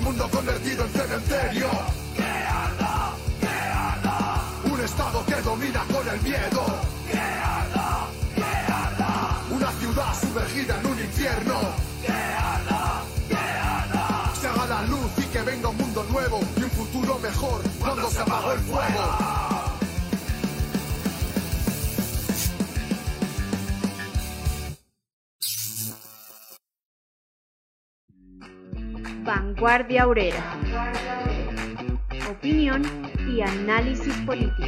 Un mundo convertido en cementerio. Un estado que domina con el miedo. ¡Que arda! Una ciudad sumergida en un infierno. ¡Que arda! ¡Que! Se haga la luz y que venga un mundo nuevo y un futuro mejor cuando se apagó el fuego. Vanguardia Obrera. Opinión y análisis político.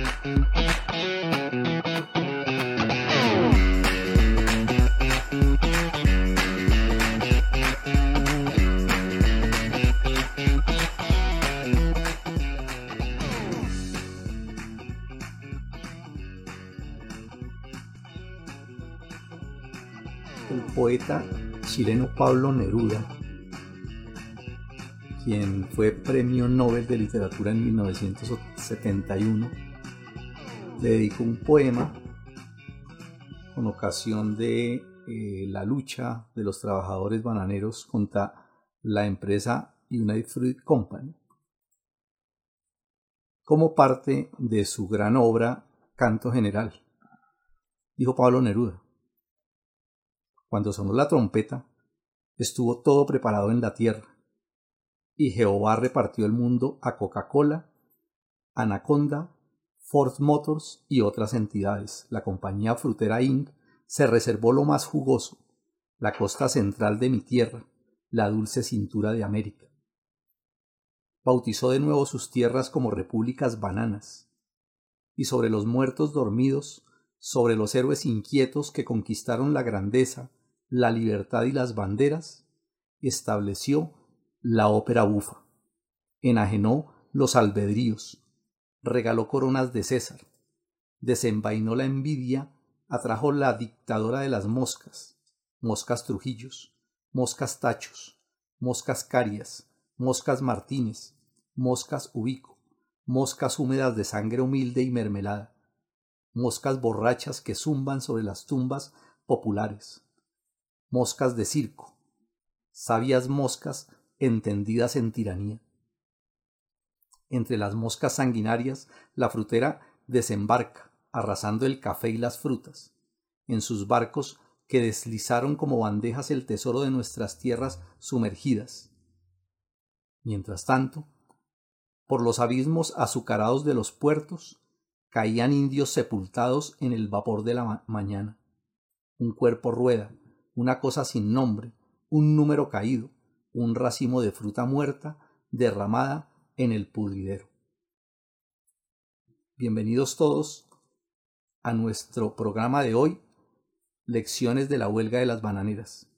El poeta chileno Pablo Neruda quien fue Premio Nobel de Literatura en 1971, le dedicó un poema con ocasión de eh, la lucha de los trabajadores bananeros contra la empresa United Fruit Company, como parte de su gran obra Canto General. Dijo Pablo Neruda, cuando sonó la trompeta, estuvo todo preparado en la tierra y Jehová repartió el mundo a Coca-Cola, Anaconda, Ford Motors y otras entidades. La compañía frutera Inc. se reservó lo más jugoso, la costa central de mi tierra, la dulce cintura de América. Bautizó de nuevo sus tierras como repúblicas bananas, y sobre los muertos dormidos, sobre los héroes inquietos que conquistaron la grandeza, la libertad y las banderas, estableció la ópera bufa, enajenó los albedríos, regaló coronas de César, desenvainó la envidia, atrajo la dictadora de las moscas, moscas Trujillos, moscas Tachos, moscas Carias, moscas Martínez, moscas Ubico, moscas húmedas de sangre humilde y mermelada, moscas borrachas que zumban sobre las tumbas populares, moscas de circo, sabias moscas entendidas en tiranía. Entre las moscas sanguinarias, la frutera desembarca, arrasando el café y las frutas. En sus barcos que deslizaron como bandejas el tesoro de nuestras tierras sumergidas. Mientras tanto, por los abismos azucarados de los puertos, caían indios sepultados en el vapor de la ma mañana. Un cuerpo rueda, una cosa sin nombre, un número caído, un racimo de fruta muerta derramada en el pudridero. Bienvenidos todos a nuestro programa de hoy, Lecciones de la huelga de las bananeras.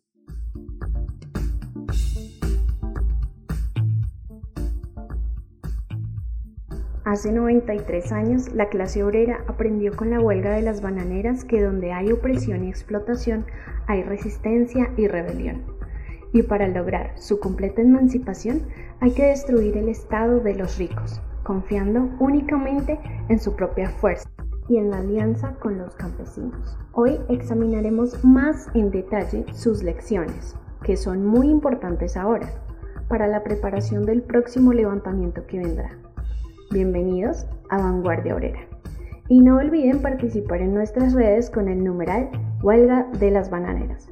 Hace 93 años, la clase obrera aprendió con la huelga de las bananeras que donde hay opresión y explotación hay resistencia y rebelión. Y para lograr su completa emancipación hay que destruir el estado de los ricos, confiando únicamente en su propia fuerza y en la alianza con los campesinos. Hoy examinaremos más en detalle sus lecciones, que son muy importantes ahora, para la preparación del próximo levantamiento que vendrá. Bienvenidos a Vanguardia Obrera. Y no olviden participar en nuestras redes con el numeral Huelga de las Bananeras.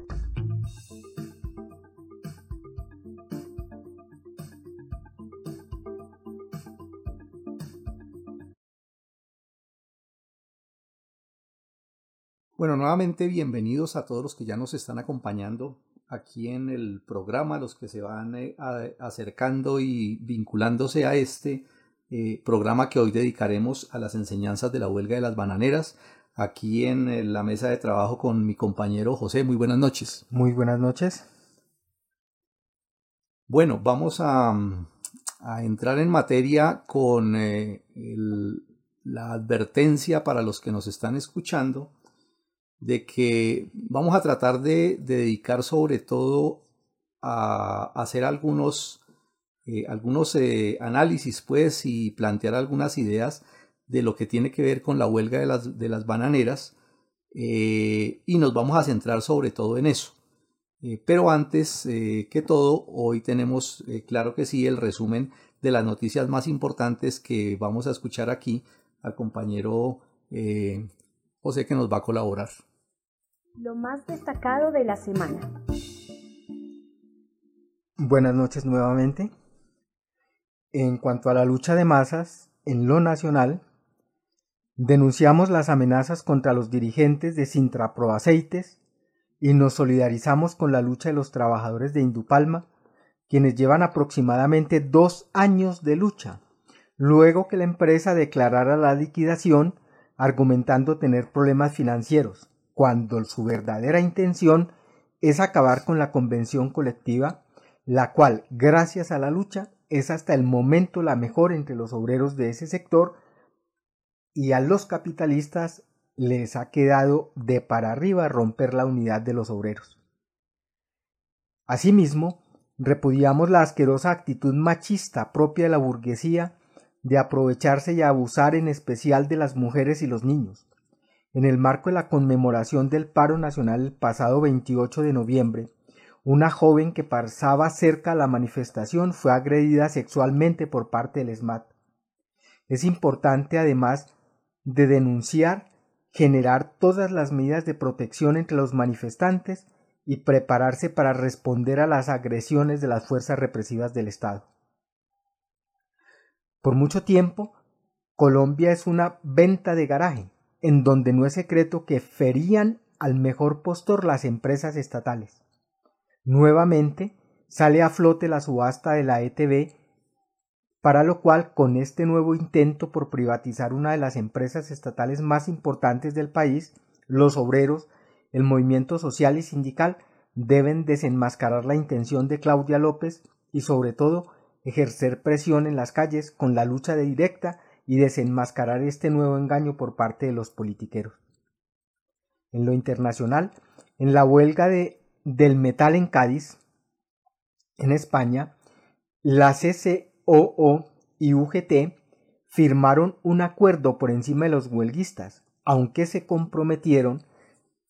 Bueno, nuevamente bienvenidos a todos los que ya nos están acompañando aquí en el programa, los que se van eh, acercando y vinculándose a este eh, programa que hoy dedicaremos a las enseñanzas de la huelga de las bananeras, aquí en eh, la mesa de trabajo con mi compañero José. Muy buenas noches. Muy buenas noches. Bueno, vamos a, a entrar en materia con el, la advertencia para los que nos están escuchando de que vamos a tratar de, de dedicar sobre todo a, hacer algunos eh, algunos eh, análisis pues y plantear algunas ideas de lo que tiene que ver con la huelga de las, de las bananeras eh, y nos vamos a centrar sobre todo en eso. Pero antes que todo, hoy tenemos, claro que sí, el resumen de las noticias más importantes que vamos a escuchar aquí al compañero José que nos va a colaborar. Lo más destacado de la semana. Buenas noches nuevamente. En cuanto a la lucha de masas, en lo nacional, denunciamos las amenazas contra los dirigentes de Sintra Aceites y nos solidarizamos con la lucha de los trabajadores de Indupalma, quienes llevan aproximadamente dos años de lucha, luego que la empresa declarara la liquidación argumentando tener problemas financieros, cuando su verdadera intención es acabar con la convención colectiva, la cual, gracias a la lucha, es hasta el momento la mejor entre los obreros de ese sector y a los capitalistas les ha quedado de para arriba romper la unidad de los obreros. Asimismo, repudiamos la asquerosa actitud machista propia de la burguesía de aprovecharse y abusar en especial de las mujeres y los niños. En el marco de la conmemoración del paro nacional el pasado 28 de noviembre, una joven que pasaba cerca a la manifestación fue agredida sexualmente por parte del SMAT. Es importante además de denunciar, generar todas las medidas de protección entre los manifestantes y prepararse para responder a las agresiones de las fuerzas represivas del Estado. Por mucho tiempo, Colombia es una venta de garaje, en donde no es secreto que ferían al mejor postor las empresas estatales. Nuevamente sale a flote la subasta de la ETB para lo cual con este nuevo intento por privatizar una de las empresas estatales más importantes del país, los obreros, el movimiento social y sindical deben desenmascarar la intención de Claudia López y sobre todo ejercer presión en las calles con la lucha directa y desenmascarar este nuevo engaño por parte de los politiqueros. En lo internacional, en la huelga de, del metal en Cádiz, en España, la CC OO y UGT firmaron un acuerdo por encima de los huelguistas, aunque se comprometieron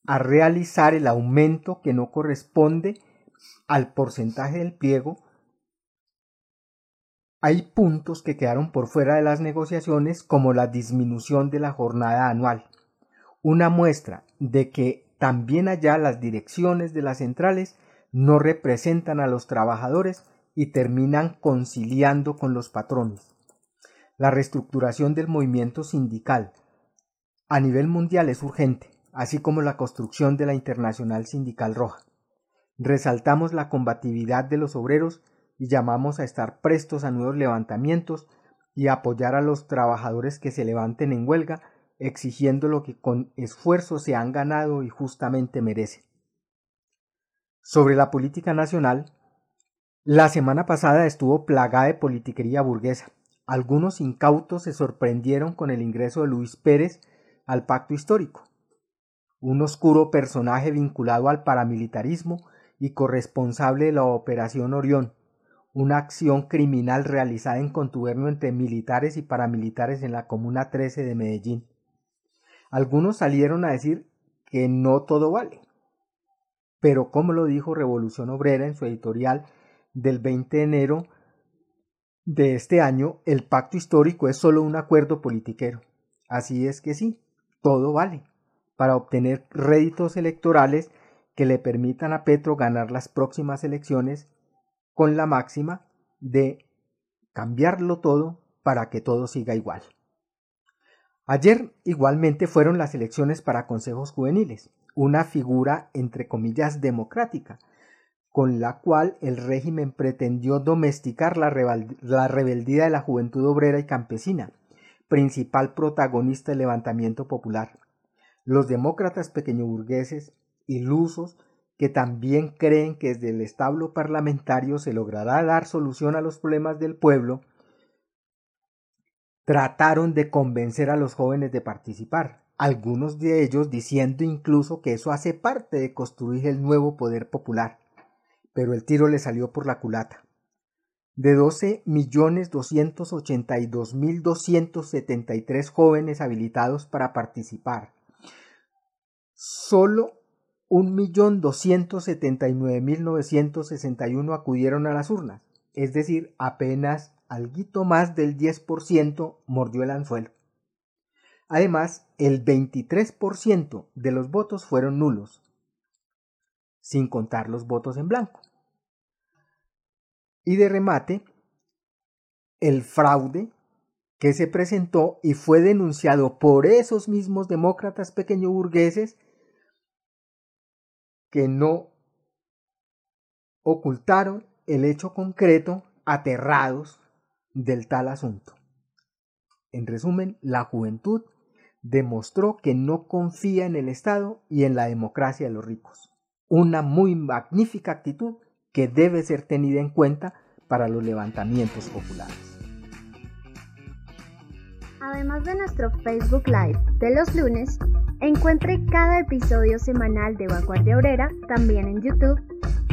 a realizar el aumento que no corresponde al porcentaje del pliego. Hay puntos que quedaron por fuera de las negociaciones como la disminución de la jornada anual, una muestra de que también allá las direcciones de las centrales no representan a los trabajadores y terminan conciliando con los patrones. La reestructuración del movimiento sindical a nivel mundial es urgente, así como la construcción de la Internacional Sindical Roja. Resaltamos la combatividad de los obreros y llamamos a estar prestos a nuevos levantamientos y apoyar a los trabajadores que se levanten en huelga, exigiendo lo que con esfuerzo se han ganado y justamente merecen. Sobre la política nacional, la semana pasada estuvo plagada de politiquería burguesa. Algunos incautos se sorprendieron con el ingreso de Luis Pérez al pacto histórico, un oscuro personaje vinculado al paramilitarismo y corresponsable de la Operación Orión, una acción criminal realizada en contubernio entre militares y paramilitares en la Comuna 13 de Medellín. Algunos salieron a decir que no todo vale. Pero como lo dijo Revolución Obrera en su editorial del 20 de enero de este año, el pacto histórico es solo un acuerdo politiquero. Así es que sí, todo vale, para obtener réditos electorales que le permitan a Petro ganar las próximas elecciones con la máxima de cambiarlo todo para que todo siga igual. Ayer igualmente fueron las elecciones para consejos juveniles, una figura entre comillas democrática, con la cual el régimen pretendió domesticar la, rebeldía de la juventud obrera y campesina, principal protagonista del levantamiento popular. Los demócratas pequeñoburgueses, ilusos, que también creen que desde el establo parlamentario se logrará dar solución a los problemas del pueblo, trataron de convencer a los jóvenes de participar, algunos de ellos diciendo incluso que eso hace parte de construir el nuevo poder popular pero el tiro le salió por la culata. De 12.282.273 jóvenes habilitados para participar, solo 1.279.961 acudieron a las urnas, es decir, apenas algo más del 10% mordió el anzuelo. Además, el 23% de los votos fueron nulos, sin contar los votos en blanco. Y de remate, el fraude que se presentó y fue denunciado por esos mismos demócratas pequeño burgueses que no ocultaron el hecho concreto aterrados del tal asunto. En resumen, la juventud demostró que no confía en el Estado y en la democracia de los ricos. Una muy magnífica actitud que debe ser tenida en cuenta para los levantamientos populares. Además de nuestro Facebook Live de los lunes, encuentre cada episodio semanal de Vanguardia Obrera también en YouTube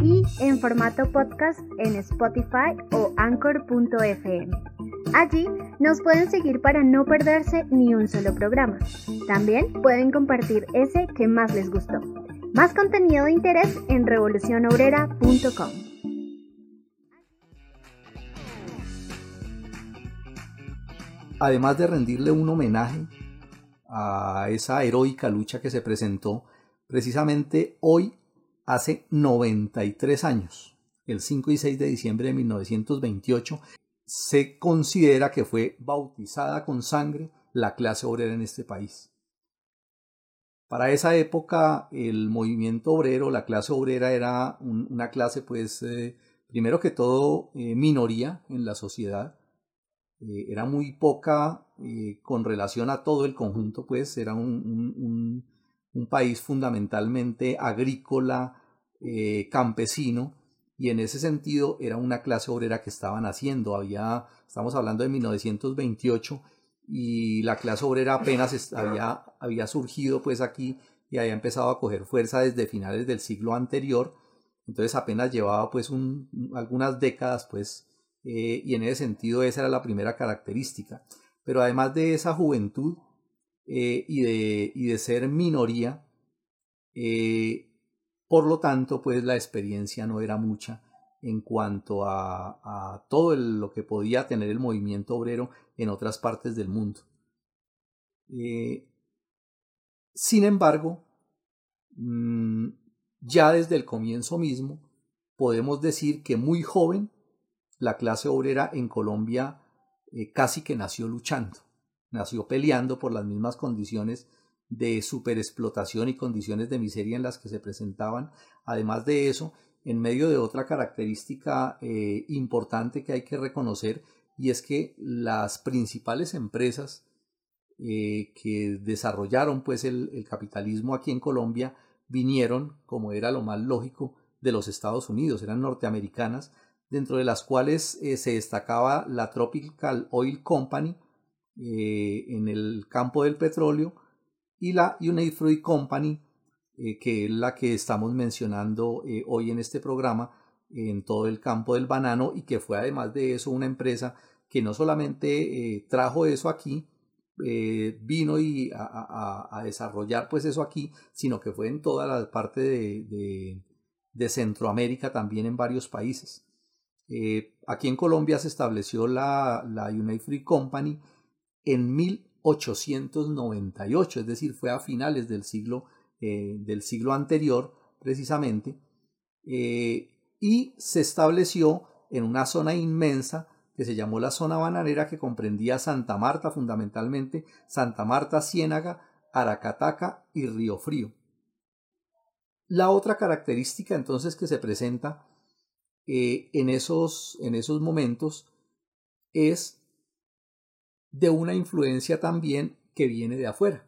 y en formato podcast en Spotify o anchor.fm. Allí nos pueden seguir para no perderse ni un solo programa. También pueden compartir ese que más les gustó. Más contenido de interés en revolucionobrera.com. Además de rendirle un homenaje a esa heroica lucha que se presentó precisamente hoy hace 93 años, el 5 y 6 de diciembre de 1928, se considera que fue bautizada con sangre la clase obrera en este país. Para esa época el movimiento obrero, la clase obrera era una clase pues eh, primero que todo eh, minoría en la sociedad, eh, era muy poca con relación a todo el conjunto pues era un, un país fundamentalmente agrícola, campesino, y en ese sentido era una clase obrera que estaban haciendo. Había, estamos hablando de 1928 y la clase obrera apenas había, había surgido pues aquí y había empezado a coger fuerza desde finales del siglo anterior. Entonces apenas llevaba pues un, algunas décadas pues eh, y en ese sentido esa era la primera característica. Pero además de esa juventud eh, y, de, y de ser minoría, eh, por lo tanto, pues la experiencia no era mucha en cuanto a, todo lo que podía tener el movimiento obrero en otras partes del mundo. Eh, sin embargo, mm, ya desde el comienzo mismo podemos decir que muy joven la clase obrera en Colombia eh, casi que nació luchando, nació peleando por las mismas condiciones de superexplotación y condiciones de miseria en las que se presentaban. Además de eso, en medio de otra característica eh, importante que hay que reconocer, y es que las principales empresas eh, que desarrollaron pues el, capitalismo aquí en Colombia vinieron, como era lo más lógico, de los Estados Unidos, eran norteamericanas, dentro de las cuales eh, se destacaba la Tropical Oil Company en el campo del petróleo, y la United Company, eh, que es la que estamos mencionando eh, hoy en este programa en todo el campo del banano y que fue además de eso una empresa que no solamente eh, trajo eso aquí, vino y a, desarrollar pues eso aquí, sino que fue en toda la parte de, Centroamérica también en varios países. Aquí en Colombia se estableció la, la United Fruit Company en mil 898, es decir, fue a finales del siglo, eh, del siglo anterior precisamente, eh, y se estableció en una zona inmensa que se llamó la zona bananera que comprendía Santa Marta fundamentalmente, Santa Marta, Ciénaga, Aracataca y Río Frío. La otra característica entonces que se presenta eh, en, esos, en esos momentos es de una influencia también que viene de afuera.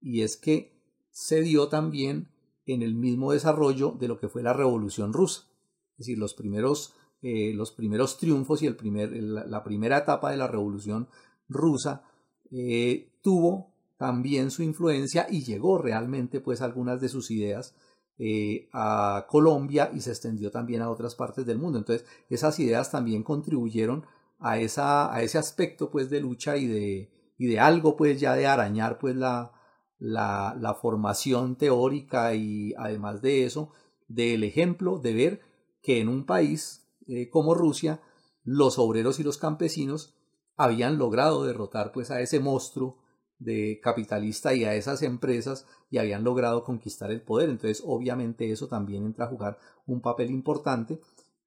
Y es que se dio también en el mismo desarrollo de lo que fue la Revolución Rusa. Es decir, los primeros, eh, los primeros triunfos y el primer, la primera etapa de la Revolución Rusa eh, tuvo también su influencia y llegó realmente pues algunas de sus ideas eh, a Colombia y se extendió también a otras partes del mundo. Entonces esas ideas también contribuyeron a, esa, a ese aspecto pues de lucha y de, y de algo pues ya de arañar pues la, la, formación teórica y además de eso, del ejemplo de ver que en un país eh, como Rusia, los obreros y los campesinos habían logrado derrotar pues a ese monstruo de capitalista y a esas empresas y habían logrado conquistar el poder. Entonces, obviamente eso también entra a jugar un papel importante.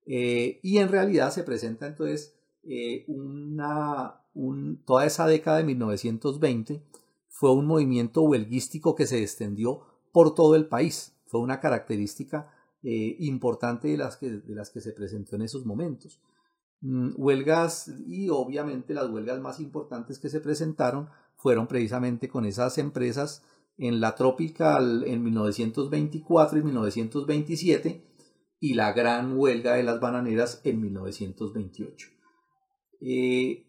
Eh, y en realidad se presenta entonces eh, una, un, toda esa década de 1920 fue un movimiento huelguístico que se extendió por todo el país. Fue una característica eh, importante de las, que, de las que se presentó en esos momentos. Mm, huelgas y obviamente las huelgas más importantes que se presentaron fueron precisamente con esas empresas en la Tropical en 1924 y 1927 y la gran huelga de las bananeras en 1928. Eh,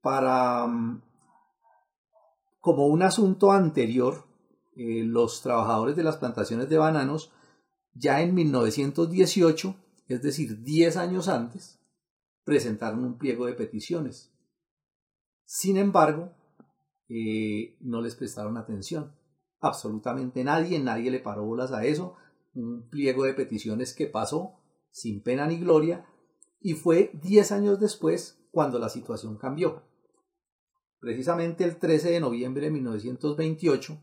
para, mm, como un asunto anterior, eh, los trabajadores de las plantaciones de bananos ya en 1918, es decir, 10 años antes, presentaron un pliego de peticiones. Sin embargo, eh, no les prestaron atención. Absolutamente nadie, nadie le paró bolas a eso. Un pliego de peticiones que pasó sin pena ni gloria y fue 10 años después cuando la situación cambió. Precisamente el 13 de noviembre de 1928,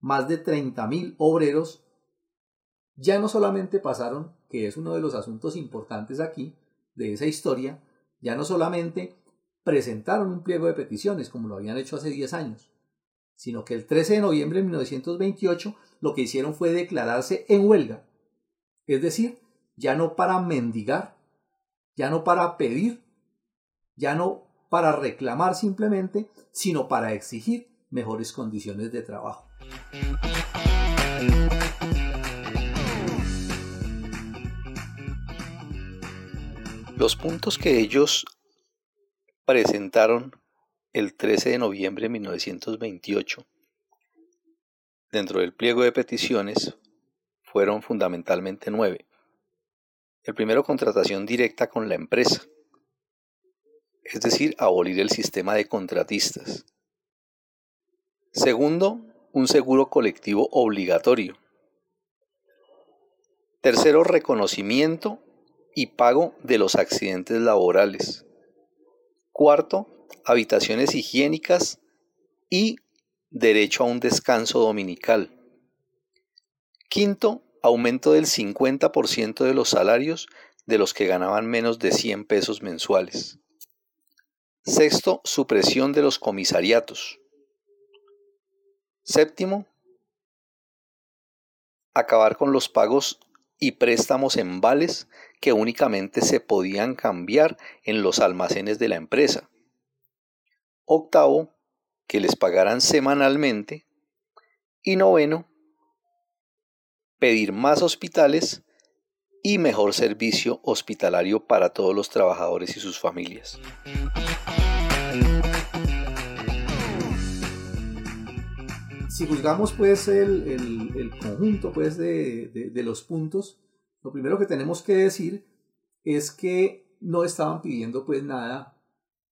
más de 30.000 obreros ya no solamente pasaron, que es uno de los asuntos importantes aquí, de esa historia, ya no solamente presentaron un pliego de peticiones como lo habían hecho hace 10 años, sino que el 13 de noviembre de 1928 lo que hicieron fue declararse en huelga. Es decir, ya no para mendigar, ya no para pedir, ya no para reclamar simplemente, sino para exigir mejores condiciones de trabajo. Los puntos que ellos presentaron el 13 de noviembre de 1928 dentro del pliego de peticiones fueron fundamentalmente nueve. El primero, contratación directa con la empresa, es decir, abolir el sistema de contratistas. Segundo, un seguro colectivo obligatorio. Tercero, reconocimiento y pago de los accidentes laborales. Cuarto, habitaciones higiénicas y derecho a un descanso dominical. Quinto, aumento del 50% de los salarios de los que ganaban menos de 100 pesos mensuales. Sexto, supresión de los comisariatos. Séptimo, acabar con los pagos y préstamos en vales que únicamente se podían cambiar en los almacenes de la empresa. Octavo, que les pagaran semanalmente. Y noveno, pedir más hospitales y mejor servicio hospitalario para todos los trabajadores y sus familias. si juzgamos pues el, conjunto pues de, los puntos, lo primero que tenemos que decir es que no estaban pidiendo pues nada,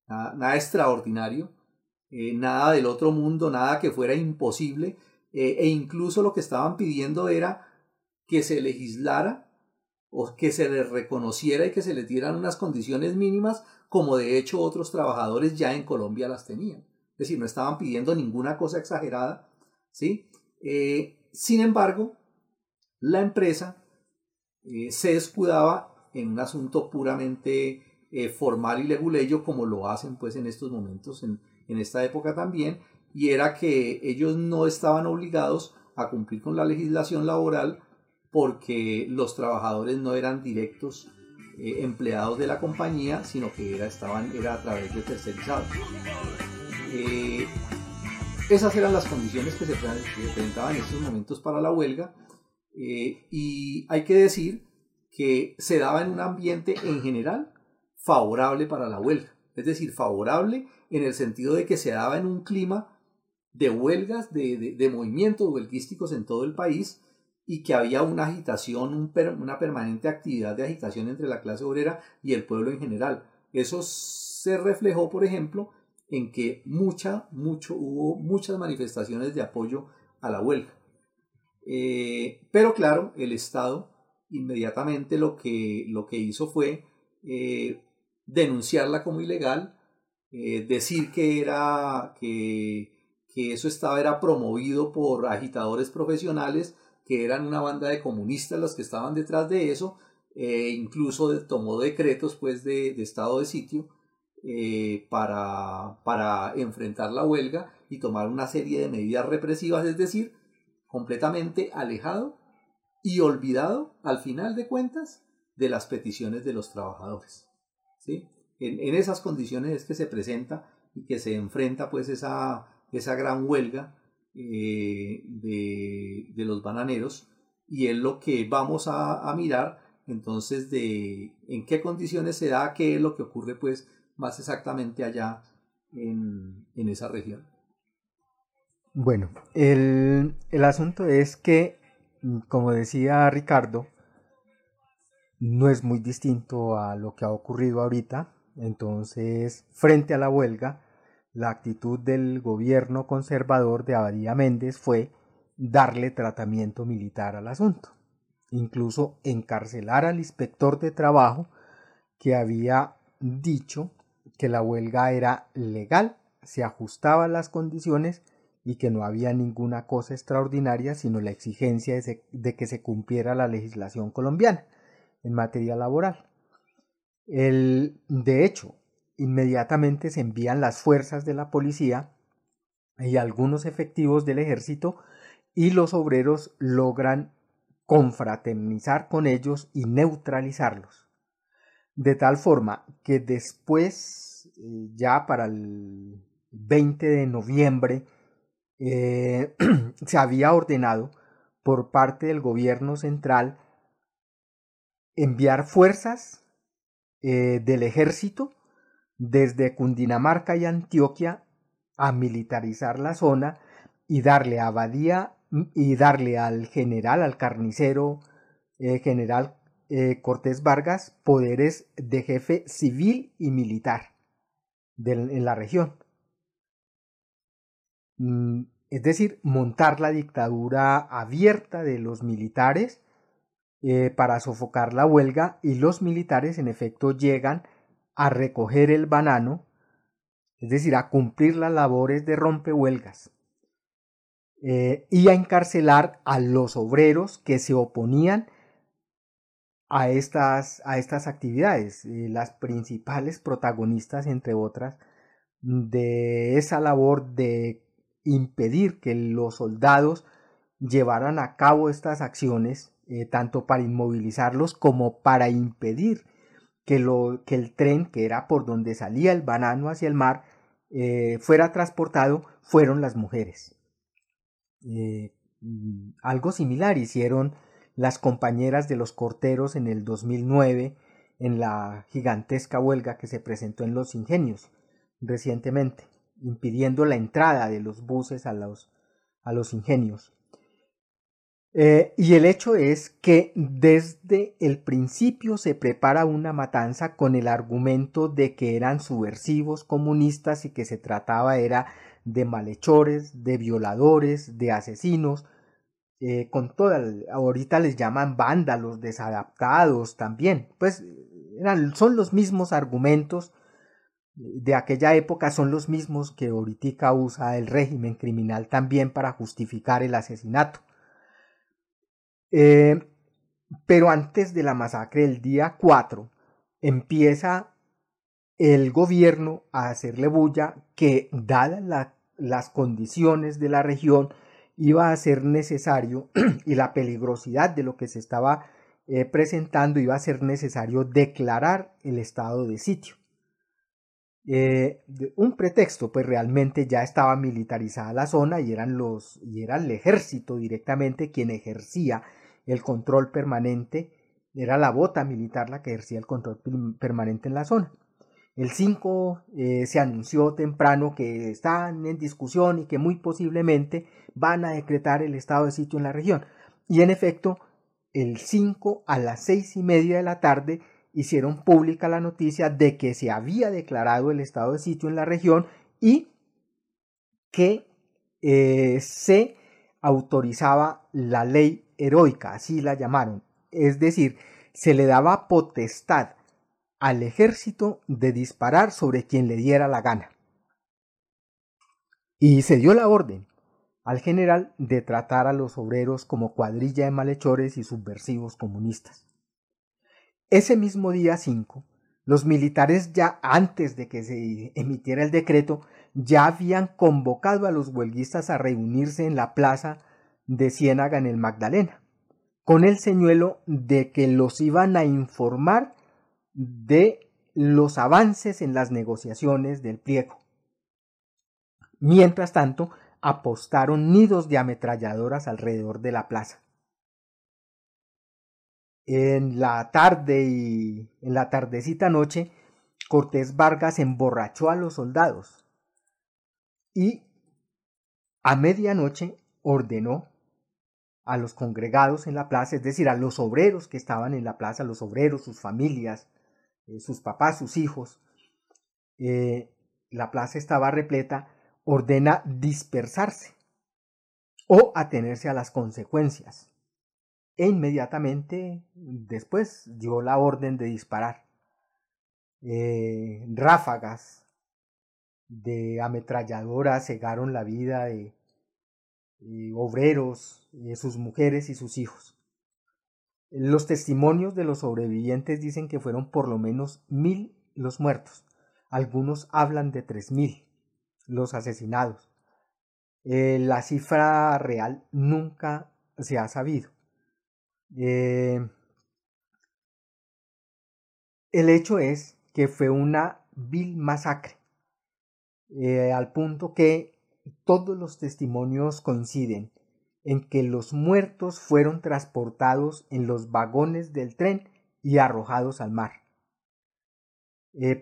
nada, extraordinario, eh, nada del otro mundo, nada que fuera imposible, eh, e incluso lo que estaban pidiendo era que se legislara o que se les reconociera y que se les dieran unas condiciones mínimas como de hecho otros trabajadores ya en Colombia las tenían. Es decir, no estaban pidiendo ninguna cosa exagerada, ¿sí? Eh, sin embargo, la empresa eh, se escudaba en un asunto puramente eh, formal y leguleyo, como lo hacen pues en estos momentos, en, en esta época también, y era que ellos no estaban obligados a cumplir con la legislación laboral porque los trabajadores no eran directos empleados de la compañía, sino que era, estaban, era a través de tercerizados. Esas eran las condiciones que se presentaban en estos momentos para la huelga eh, y hay que decir que se daba en un ambiente en general favorable para la huelga, es decir, favorable en el sentido de que se daba en un clima de huelgas, de, movimientos huelguísticos en todo el país y que había una agitación, una permanente actividad de agitación entre la clase obrera y el pueblo en general. Eso se reflejó, por ejemplo, en que mucha, mucho, hubo muchas manifestaciones de apoyo a la huelga. Eh, pero claro, el Estado inmediatamente lo que, lo que hizo fue eh, denunciarla como ilegal, eh, decir que era que, que, eso estaba era promovido por agitadores profesionales que eran una banda de comunistas los que estaban detrás de eso, e incluso tomó decretos pues de, de estado de sitio para, para enfrentar la huelga y tomar una serie de medidas represivas, es decir, completamente alejado y olvidado, al final de cuentas, de las peticiones de los trabajadores. ¿sí? En, esas condiciones es que se presenta y que se enfrenta pues esa, esa gran huelga eh, de, de, los bananeros y es lo que vamos a, a, mirar entonces de en qué condiciones se da, qué es lo que ocurre pues más exactamente allá en, en esa región. Bueno, el, el asunto es que, mm, como decía Ricardo, no es muy distinto a lo que ha ocurrido ahorita. Entonces, frente a la huelga, la actitud del gobierno conservador de Abadía Méndez fue darle tratamiento militar al asunto. Incluso encarcelar al inspector de trabajo que había dicho que la huelga era legal, se ajustaba las condiciones y que no había ninguna cosa extraordinaria sino la exigencia de, que se cumpliera la legislación colombiana en materia laboral. El, de hecho, inmediatamente se envían las fuerzas de la policía y algunos efectivos del ejército y los obreros logran confraternizar con ellos y neutralizarlos. De tal forma que después, eh, ya para el 20 de noviembre eh, se había ordenado por parte del gobierno central enviar fuerzas eh, del ejército desde Cundinamarca y Antioquia a militarizar la zona y darle a Abadía y darle al general, al carnicero eh, general Cortés Vargas, poderes de jefe civil y militar en la región. Mm, es decir, montar la dictadura abierta de los militares eh, para sofocar la huelga y los militares en efecto llegan a recoger el banano, es decir, a cumplir las labores de rompehuelgas eh, y a encarcelar a los obreros que se oponían a estas, a estas actividades, eh, las principales protagonistas, entre otras, de esa labor de impedir que los soldados llevaran a cabo estas acciones, eh, tanto para inmovilizarlos como para impedir que, lo, que, el tren, que era por donde salía el banano hacia el mar, eh, fuera transportado, fueron las mujeres. Eh, algo similar hicieron las compañeras de los corteros en el 2009 en la gigantesca huelga que se presentó en Los Ingenios recientemente impidiendo la entrada de los buses a los, a los ingenios. Eh, y el hecho es que desde el principio se prepara una matanza con el argumento de que eran subversivos comunistas y que se trataba era de malhechores, de violadores, de asesinos, eh, con toda, ahorita les llaman vándalos, desadaptados también, pues son los mismos argumentos de aquella época son los mismos que ahorita usa el régimen criminal también para justificar el asesinato. Eh, pero antes de la masacre del día 4 empieza el gobierno a hacerle bulla que dadas las condiciones de la región iba a ser necesario y la peligrosidad de lo que se estaba eh, presentando iba a ser necesario declarar el estado de sitio. Eh, un pretexto, pues realmente ya estaba militarizada la zona y eran los y era el ejército directamente quien ejercía el control permanente, era la bota militar la que ejercía el control permanente en la zona. El 5 eh, se anunció temprano que están en discusión y que muy posiblemente van a decretar el estado de sitio en la región. Y en efecto, el 5 a las seis y media de la tarde hicieron pública la noticia de que se había declarado el estado de sitio en la región y que eh, se autorizaba la ley heroica, así la llamaron, es decir, se le daba potestad al ejército de disparar sobre quien le diera la gana. Y se dio la orden al general de tratar a los obreros como cuadrilla de malhechores y subversivos comunistas. Ese mismo día 5, los militares ya antes de que se emitiera el decreto ya habían convocado a los huelguistas a reunirse en la plaza de Ciénaga en el Magdalena, con el señuelo de que los iban a informar de los avances en las negociaciones del pliego. Mientras tanto, apostaron nidos de ametralladoras alrededor de la plaza. En la tarde y en la tardecita noche, Cortés Vargas emborrachó a los soldados y a medianoche ordenó a los congregados en la plaza, es decir, a los obreros que estaban en la plaza, los obreros, sus familias, eh, sus papás, sus hijos, eh, la plaza estaba repleta, ordena dispersarse o atenerse a las consecuencias. E inmediatamente después dio la orden de disparar. Eh, ráfagas de ametralladoras cegaron la vida de obreros, de sus mujeres y sus hijos. Los testimonios de los sobrevivientes dicen que fueron por lo menos mil los muertos. Algunos hablan de tres mil los asesinados. Eh, la cifra real nunca se ha sabido. Eh, el hecho es que fue una vil masacre, eh, al punto que todos los testimonios coinciden en que los muertos fueron transportados en los vagones del tren y arrojados al mar.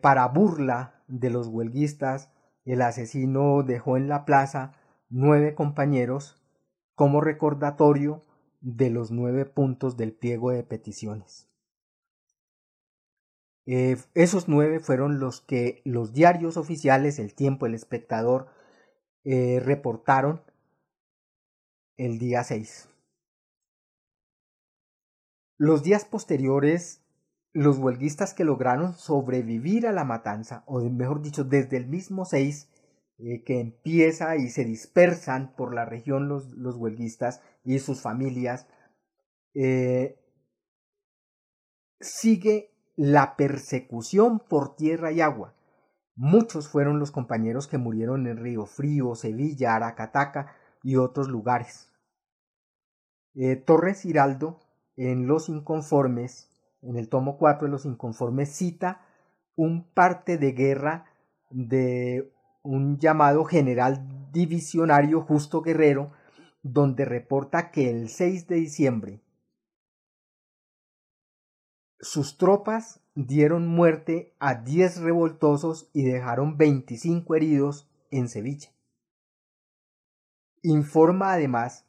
para burla de los huelguistas, el asesino dejó en la plaza nueve compañeros como recordatorio de los nueve puntos del pliego de peticiones. Eh, esos nueve fueron los que los diarios oficiales, El Tiempo, El Espectador, eh, reportaron el día 6. Los días posteriores los huelguistas que lograron sobrevivir a la matanza, o mejor dicho, desde el mismo 6 eh, que empieza y se dispersan por la región los, los huelguistas y sus familias, eh, sigue la persecución por tierra y agua. Muchos fueron los compañeros que murieron en Río Frío, Sevilla, Aracataca y otros lugares. Eh, Torres Hiraldo, en Los Inconformes, en el tomo 4 de los inconformes, cita un parte de guerra de un llamado general divisionario Justo Guerrero, donde reporta que el 6 de diciembre sus tropas dieron muerte a 10 revoltosos y dejaron 25 heridos en Sevilla. Informa además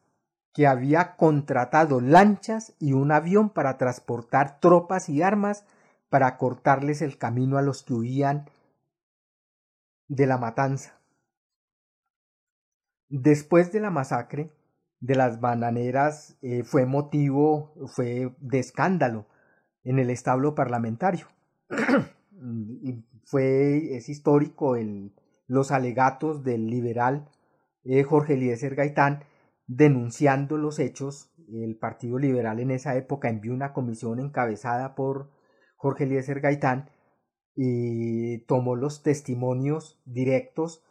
que había contratado lanchas y un avión para transportar tropas y armas para cortarles el camino a los que huían de la matanza. Después de la masacre de las bananeras eh, fue motivo, fue de escándalo en el establo parlamentario. y fue, es histórico el, los alegatos del liberal eh, Jorge Eliezer Gaitán, denunciando los hechos, el Partido Liberal en esa época envió una comisión encabezada por Jorge Eliezer Gaitán y tomó los testimonios directos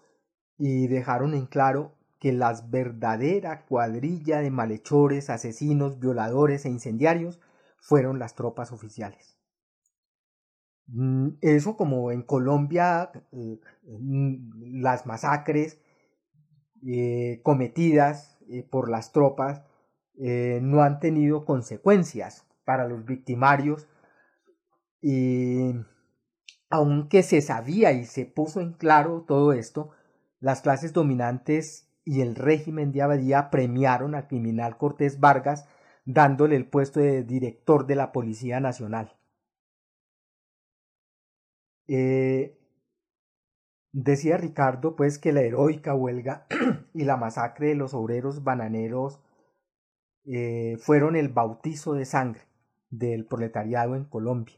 y dejaron en claro que las verdadera cuadrilla de malhechores, asesinos, violadores e incendiarios fueron las tropas oficiales. Mm, eso como en Colombia, mm, las masacres eh, cometidas eh, por las tropas eh, no han tenido consecuencias para los victimarios y aunque se sabía y se puso en claro todo esto, las clases dominantes y el régimen de Abadía premiaron al criminal Cortés Vargas dándole el puesto de director de la Policía Nacional. Eh, Decía Ricardo pues que la heroica huelga y la masacre de los obreros bananeros eh, fueron el bautizo de sangre del proletariado en Colombia.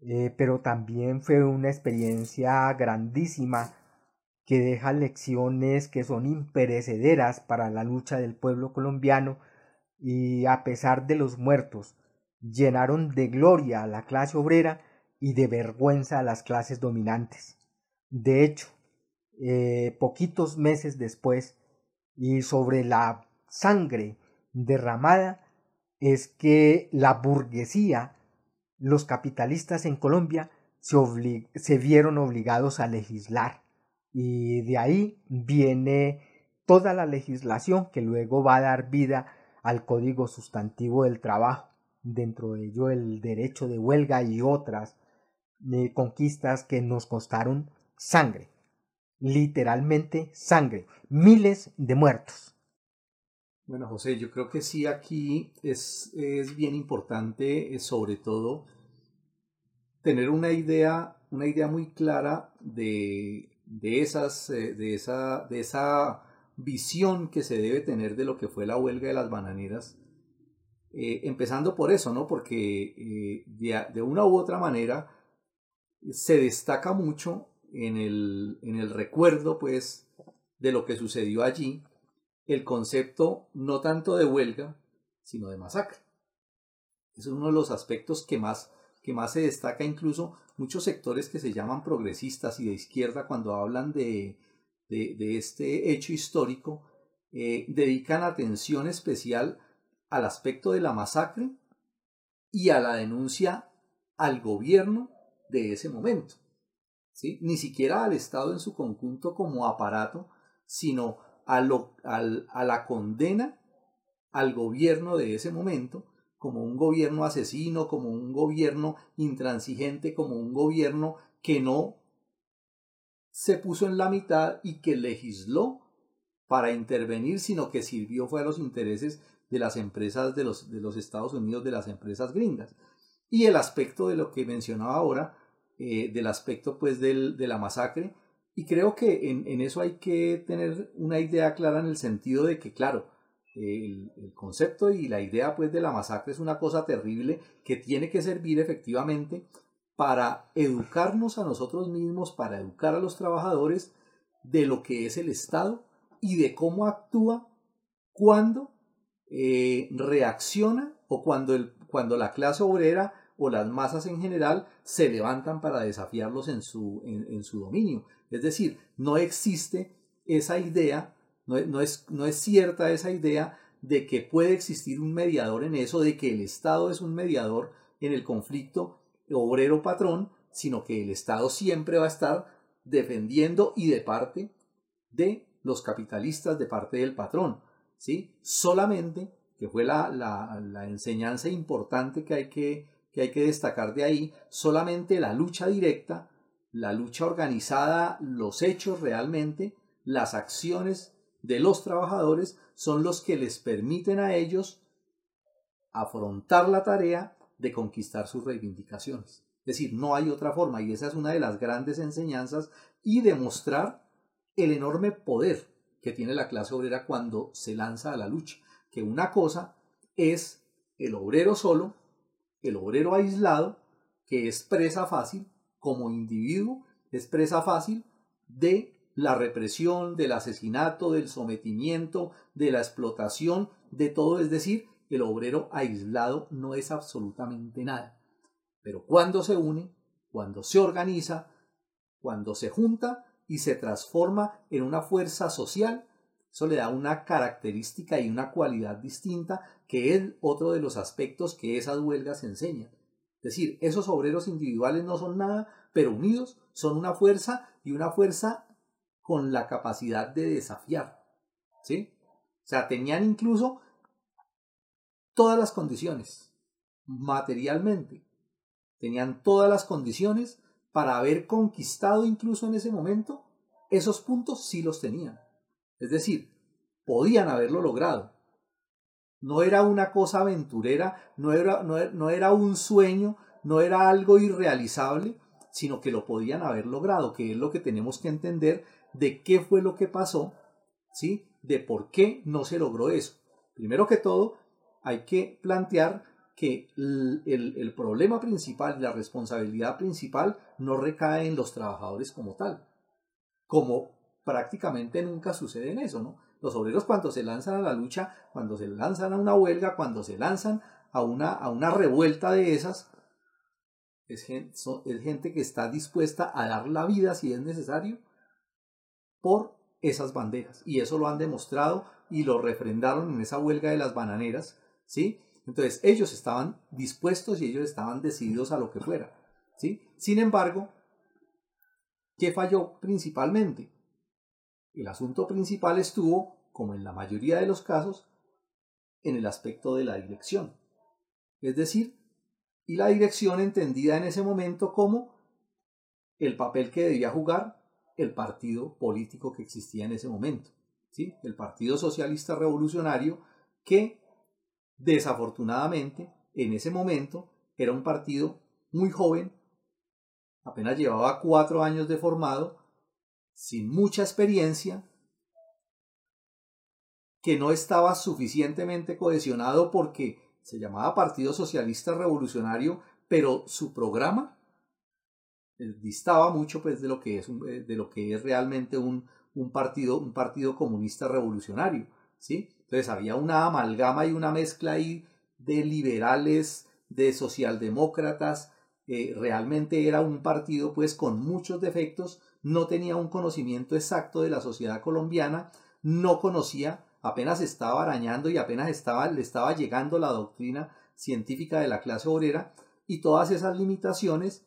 Eh, pero también fue una experiencia grandísima que deja lecciones que son imperecederas para la lucha del pueblo colombiano y a pesar de los muertos, llenaron de gloria a la clase obrera y de vergüenza a las clases dominantes. De hecho, eh, poquitos meses después, y sobre la sangre derramada, es que la burguesía, los capitalistas en Colombia, se, vieron obligados a legislar. Y de ahí viene toda la legislación que luego va a dar vida al Código Sustantivo del Trabajo, dentro de ello el derecho de huelga y otras eh, conquistas que nos costaron sangre, literalmente sangre, miles de muertos. Bueno, José, yo creo que sí aquí es, es bien importante, eh, sobre todo, tener una idea, una idea muy clara de, de, esas, eh, de, esa, de esa visión que se debe tener de lo que fue la huelga de las bananeras. Eh, empezando por eso, ¿no? Porque de, de, una u otra manera se destaca mucho en el, en el recuerdo, pues, de lo que sucedió allí, el concepto no tanto de huelga, sino de masacre. es uno de los aspectos que más, que más se destaca incluso muchos sectores que se llaman progresistas y de izquierda cuando hablan de, de, este hecho histórico, eh, dedican atención especial al aspecto de la masacre y a la denuncia al gobierno de ese momento. ¿sí? Ni siquiera al Estado en su conjunto como aparato, sino a, la condena al gobierno de ese momento como un gobierno asesino, como un gobierno intransigente, como un gobierno que no se puso en la mitad y que legisló para intervenir, sino que sirvió fue a los intereses de las empresas de los, de los Estados Unidos, de las empresas gringas. Y el aspecto de lo que mencionaba ahora, eh, del aspecto pues del, de la masacre, y creo que en, en, eso hay que tener una idea clara en el sentido de que, claro, el, el, concepto y la idea pues de la masacre es una cosa terrible que tiene que servir efectivamente para educarnos a nosotros mismos, para educar a los trabajadores de lo que es el Estado y de cómo actúa cuando eh, reacciona o cuando, el, cuando la clase obrera o las masas en general se levantan para desafiarlos en su, en, su dominio. Es decir, no existe esa idea, no, no, es, no es cierta esa idea de que puede existir un mediador en eso, de que el Estado es un mediador en el conflicto obrero-patrón, sino que el Estado siempre va a estar defendiendo y de parte de los capitalistas, de parte del patrón. ¿sí? Solamente, que fue la, la, la enseñanza importante que hay que que hay que destacar de ahí, solamente la lucha directa, la lucha organizada, los hechos realmente, las acciones de los trabajadores son los que les permiten a ellos afrontar la tarea de conquistar sus reivindicaciones. Es decir, no hay otra forma y esa es una de las grandes enseñanzas y demostrar el enorme poder que tiene la clase obrera cuando se lanza a la lucha. Que una cosa es el obrero solo el obrero aislado que es presa fácil como individuo, es presa fácil de la represión, del asesinato, del sometimiento, de la explotación, de todo, es decir, el obrero aislado no es absolutamente nada. Pero cuando se une, cuando se organiza, cuando se junta y se transforma en una fuerza social, eso le da una característica y una cualidad distinta que es otro de los aspectos que esas huelgas enseñan. Es decir, esos obreros individuales no son nada, pero unidos son una fuerza y una fuerza con la capacidad de desafiar. ¿Sí? O sea, tenían incluso todas las condiciones, materialmente. Tenían todas las condiciones para haber conquistado incluso en ese momento esos puntos, sí los tenían. Es decir, podían haberlo logrado. No era una cosa aventurera, no era, no, era un sueño, no era algo irrealizable, sino que lo podían haber logrado, que es lo que tenemos que entender de qué fue lo que pasó, ¿sí? De por qué no se logró eso. Primero que todo, hay que plantear que el, el, problema principal y la responsabilidad principal no recae en los trabajadores como tal, como prácticamente nunca sucede en eso, ¿no? Los obreros cuando se lanzan a la lucha, cuando se lanzan a una huelga, cuando se lanzan a una, a una revuelta de esas, es gente, es gente que está dispuesta a dar la vida si es necesario por esas banderas. Y eso lo han demostrado y lo refrendaron en esa huelga de las bananeras, ¿sí? Entonces ellos estaban dispuestos y ellos estaban decididos a lo que fuera, ¿sí? Sin embargo, ¿qué falló principalmente? El asunto principal estuvo, como en la mayoría de los casos, en el aspecto de la dirección. Es decir, y la dirección entendida en ese momento como el papel que debía jugar el partido político que existía en ese momento, ¿sí? el Partido Socialista Revolucionario, que desafortunadamente en ese momento era un partido muy joven, apenas llevaba cuatro años de formado, sin mucha experiencia, que no estaba suficientemente cohesionado porque se llamaba Partido Socialista Revolucionario, pero su programa eh, distaba mucho pues, de, lo que es, eh, de lo que es realmente un, un, partido, un partido comunista revolucionario. ¿sí? Entonces había una amalgama y una mezcla ahí de liberales, de socialdemócratas, eh, realmente era un partido pues con muchos defectos, no tenía un conocimiento exacto de la sociedad colombiana, no conocía apenas estaba arañando y apenas estaba, le estaba llegando la doctrina científica de la clase obrera y todas esas limitaciones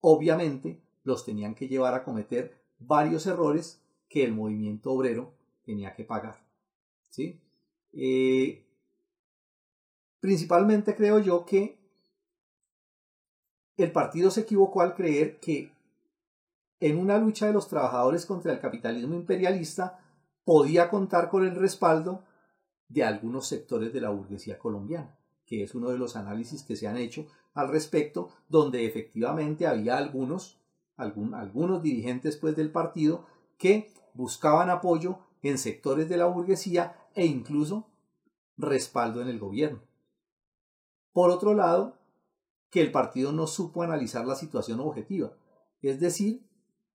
obviamente los tenían que llevar a cometer varios errores que el movimiento obrero tenía que pagar. ¿sí? Eh, principalmente creo yo que el partido se equivocó al creer que en una lucha de los trabajadores contra el capitalismo imperialista podía contar con el respaldo de algunos sectores de la burguesía colombiana, que es uno de los análisis que se han hecho al respecto, donde efectivamente había algunos, algunos dirigentes pues, del partido que buscaban apoyo en sectores de la burguesía e incluso respaldo en el gobierno. Por otro lado, que el partido no supo analizar la situación objetiva, es decir,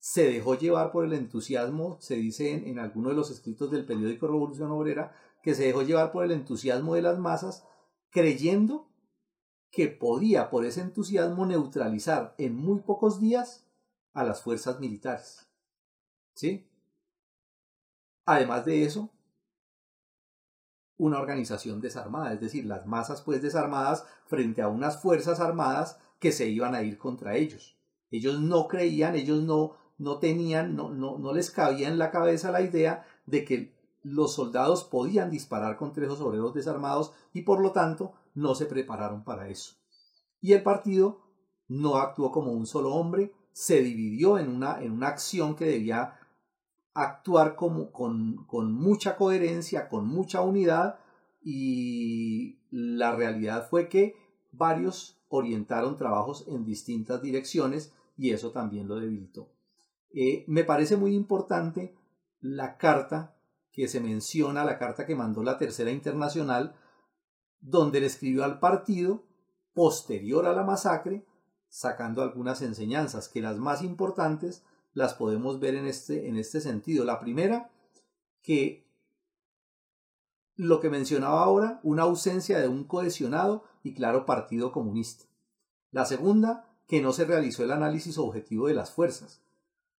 se dejó llevar por el entusiasmo, se dice en, en algunos de los escritos del periódico Revolución Obrera, que se dejó llevar por el entusiasmo de las masas, creyendo que podía por ese entusiasmo neutralizar en muy pocos días a las fuerzas militares. ¿Sí? Además de eso, una organización desarmada, es decir, las masas pues desarmadas frente a unas fuerzas armadas que se iban a ir contra ellos. Ellos no creían, ellos no, no tenían, no, no, no les cabía en la cabeza la idea de que los soldados podían disparar contra esos obreros desarmados y por lo tanto no se prepararon para eso. Y el partido no actuó como un solo hombre, se dividió en una, en una acción que debía actuar como, con, con mucha coherencia, con mucha unidad y la realidad fue que varios orientaron trabajos en distintas direcciones y eso también lo debilitó. Eh, me parece muy importante la carta que se menciona, la carta que mandó la Tercera Internacional, donde le escribió al partido posterior a la masacre, sacando algunas enseñanzas, que las más importantes las podemos ver en este, en este sentido. La primera, que lo que mencionaba ahora, una ausencia de un cohesionado y claro partido comunista. La segunda, que no se realizó el análisis objetivo de las fuerzas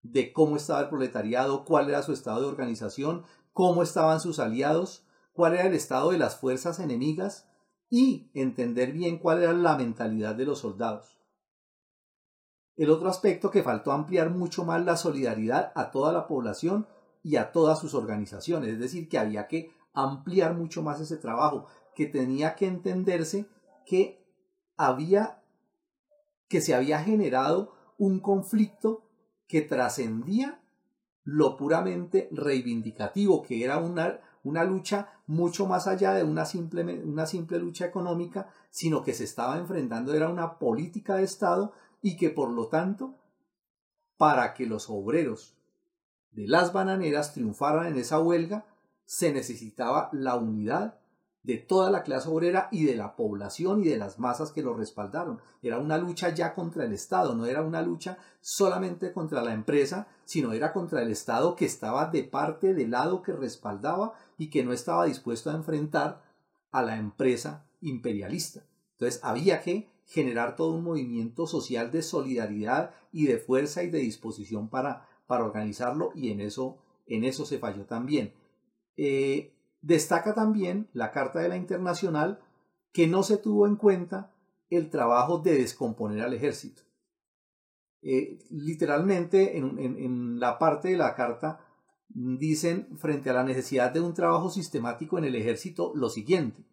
de cómo estaba el proletariado, cuál era su estado de organización, cómo estaban sus aliados, cuál era el estado de las fuerzas enemigas y entender bien cuál era la mentalidad de los soldados. El otro aspecto que faltó ampliar mucho más la solidaridad a toda la población y a todas sus organizaciones, es decir, que había que ampliar mucho más ese trabajo, que tenía que entenderse que había que se había generado un conflicto que trascendía lo puramente reivindicativo, que era una, una lucha mucho más allá de una simple, una simple lucha económica, sino que se estaba enfrentando, era una política de Estado y que por lo tanto para que los obreros de las bananeras triunfaran en esa huelga, se necesitaba la unidad de toda la clase obrera y de la población y de las masas que lo respaldaron. Era una lucha ya contra el Estado, no era una lucha solamente contra la empresa, sino era contra el Estado que estaba de parte del lado que respaldaba y que no estaba dispuesto a enfrentar a la empresa imperialista. Entonces había que generar todo un movimiento social de solidaridad y de fuerza y de disposición para, para organizarlo y en eso, en eso se falló también. Eh, Destaca también la Carta de la Internacional que no se tuvo en cuenta el trabajo de descomponer al ejército. Eh, literalmente en, en la parte de la carta dicen frente a la necesidad de un trabajo sistemático en el ejército lo siguiente.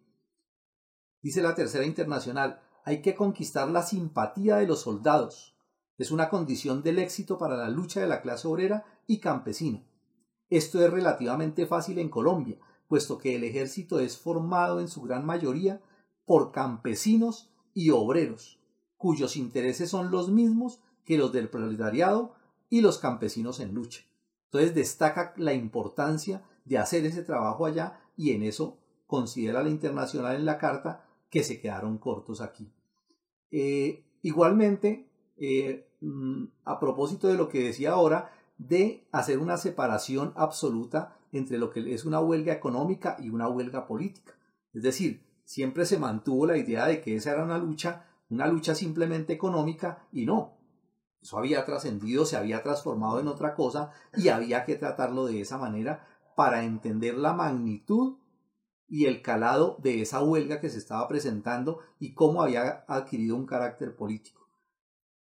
Dice la Tercera Internacional, hay que conquistar la simpatía de los soldados. Es una condición del éxito para la lucha de la clase obrera y campesina. Esto es relativamente fácil en Colombia, puesto que el ejército es formado en su gran mayoría por campesinos y obreros, cuyos intereses son los mismos que los del proletariado y los campesinos en lucha. Entonces destaca la importancia de hacer ese trabajo allá y en eso considera la internacional en la carta que se quedaron cortos aquí. Eh, igualmente, eh, mm, a propósito de lo que decía ahora, de hacer una separación absoluta entre lo que es una huelga económica y una huelga política. Es decir, siempre se mantuvo la idea de que esa era una lucha, una lucha simplemente económica y no. Eso había trascendido, se había transformado en otra cosa y había que tratarlo de esa manera para entender la magnitud y el calado de esa huelga que se estaba presentando y cómo había adquirido un carácter político.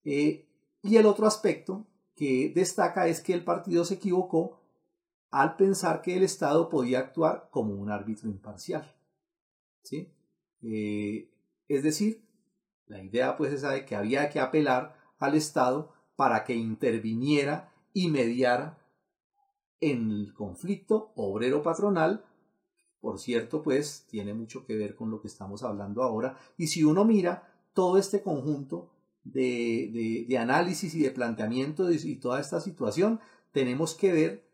Eh, y el otro aspecto que destaca es que el partido se equivocó al pensar que el Estado podía actuar como un árbitro imparcial. ¿sí? Eh, es decir, la idea pues esa de que había que apelar al Estado para que interviniera y mediara en el conflicto obrero-patronal. Por cierto, pues tiene mucho que ver con lo que estamos hablando ahora. Y si uno mira todo este conjunto de, de análisis y de planteamiento y toda esta situación, tenemos que ver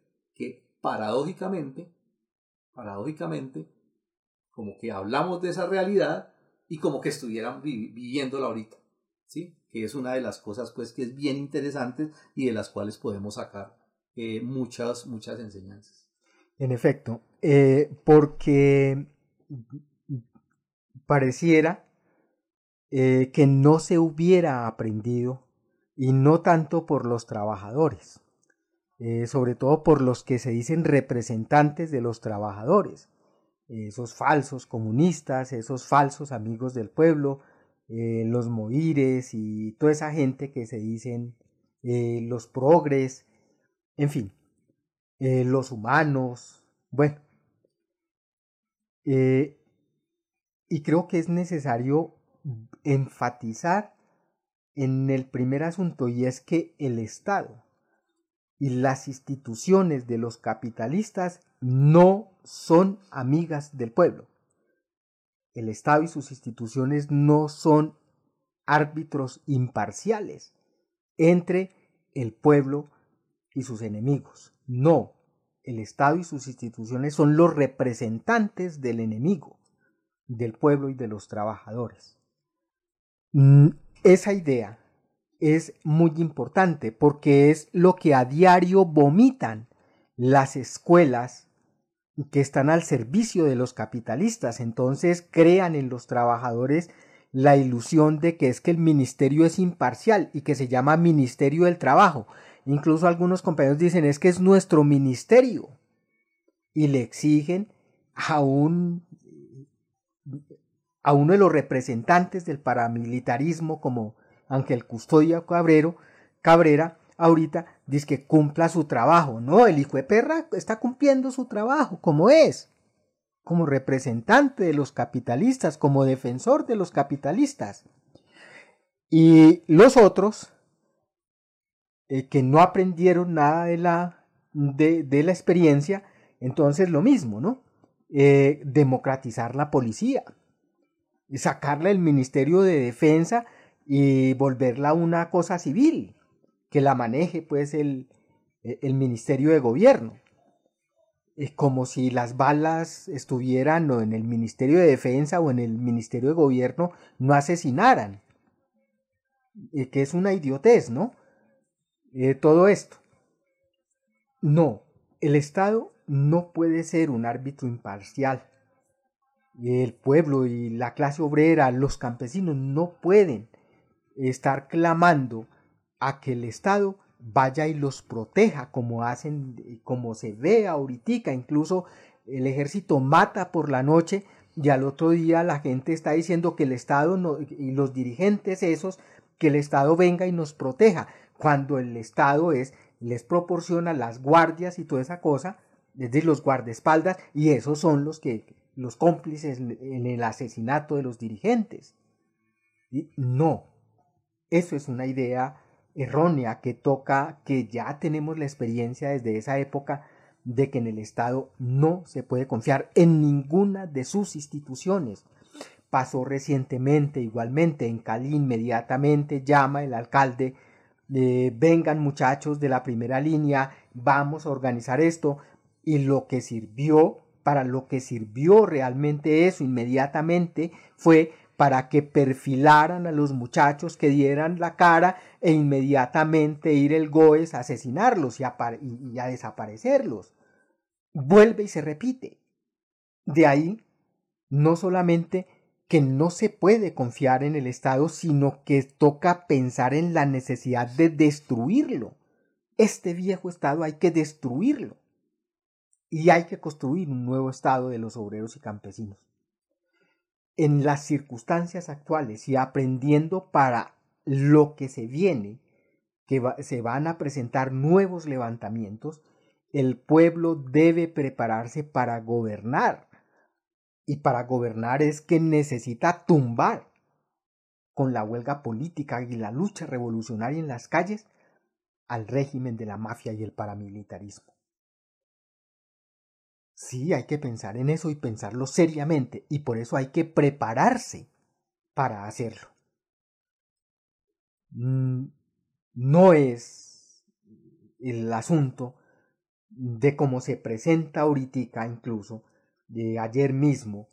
paradójicamente, paradójicamente, como que hablamos de esa realidad y como que estuvieran viviéndola ahorita, ¿sí? Que es una de las cosas, pues, que es bien interesante y de las cuales podemos sacar eh, muchas, muchas enseñanzas. En efecto, eh, porque pareciera eh, que no se hubiera aprendido y no tanto por los trabajadores, eh, sobre todo por los que se dicen representantes de los trabajadores, esos falsos comunistas, esos falsos amigos del pueblo, eh, los moires y toda esa gente que se dicen eh, los progres, en fin, los humanos, bueno. y creo que es necesario enfatizar en el primer asunto y es que el Estado y las instituciones de los capitalistas no son amigas del pueblo. El Estado y sus instituciones no son árbitros imparciales entre el pueblo y sus enemigos. No, el Estado y sus instituciones son los representantes del enemigo, del pueblo y de los trabajadores. Mm, esa idea es muy importante porque es lo que a diario vomitan las escuelas que están al servicio de los capitalistas. Entonces crean en los trabajadores la ilusión de que es que el ministerio es imparcial y que se llama Ministerio del Trabajo. Incluso algunos compañeros dicen es que es nuestro ministerio y le exigen a un a uno de los representantes del paramilitarismo como aunque el custodia Cabrero, Cabrera ahorita dice que cumpla su trabajo. No, el hijo de perra está cumpliendo su trabajo como es, como representante de los capitalistas, como defensor de los capitalistas. Y los otros, eh, que no aprendieron nada de la, de, la experiencia, entonces lo mismo, ¿no? Eh, democratizar la policía, sacarle el Ministerio de Defensa y volverla una cosa civil. que la maneje pues el, el Ministerio de Gobierno. Es como si las balas estuvieran o en el Ministerio de Defensa o en el Ministerio de Gobierno no asesinaran. Eh, que es una idiotez, ¿no? Eh, todo esto. No, el Estado no puede ser un árbitro imparcial. El pueblo y la clase obrera, los campesinos no pueden estar clamando a que el Estado vaya y los proteja como hacen, como se ve ahorita, incluso el ejército mata por la noche y al otro día la gente está diciendo que el Estado y los dirigentes esos, que el Estado venga y nos proteja, cuando el Estado es, les proporciona las guardias y toda esa cosa, es decir, los guardaespaldas, y esos son los que, los cómplices en el asesinato de los dirigentes. No, eso es una idea errónea que toca que ya tenemos la experiencia desde esa época de que en el Estado no se puede confiar en ninguna de sus instituciones. Pasó recientemente igualmente en Cali inmediatamente llama el alcalde eh, vengan muchachos de la primera línea, vamos a organizar esto y lo que sirvió para lo que sirvió realmente eso inmediatamente fue para que perfilaran a los muchachos que dieran la cara e inmediatamente ir el Goes a asesinarlos y a, y a desaparecerlos. Vuelve y se repite. De ahí, no solamente que no se puede confiar en el Estado, sino que toca pensar en la necesidad de destruirlo. Este viejo Estado hay que destruirlo y hay que construir un nuevo Estado de los obreros y campesinos. En las circunstancias actuales y aprendiendo para lo que se viene, que se van a presentar nuevos levantamientos, el pueblo debe prepararse para gobernar. Y para gobernar es que necesita tumbar con la huelga política y la lucha revolucionaria en las calles al régimen de la mafia y el paramilitarismo. Sí, hay que pensar en eso y pensarlo seriamente, y por eso hay que prepararse para hacerlo. Mm, no es el asunto de cómo se presenta ahorita incluso, de ayer mismo,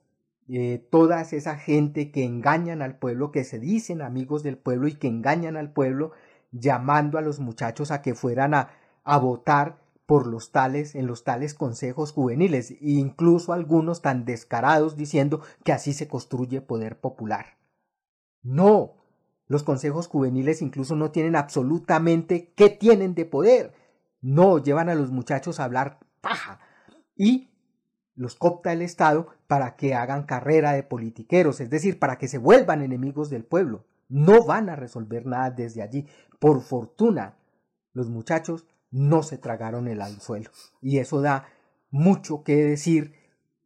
de toda esa gente que engañan al pueblo, que se dicen amigos del pueblo y que engañan al pueblo, llamando a los muchachos a que fueran a, a votar por los tales en los tales consejos juveniles e incluso algunos tan descarados diciendo que así se construye poder popular. No, los consejos juveniles incluso no tienen absolutamente qué tienen de poder. No, llevan a los muchachos a hablar paja y los copta el Estado para que hagan carrera de politiqueros, es decir, para que se vuelvan enemigos del pueblo. No van a resolver nada desde allí. Por fortuna, los muchachos no se tragaron el anzuelo. Y eso da mucho que decir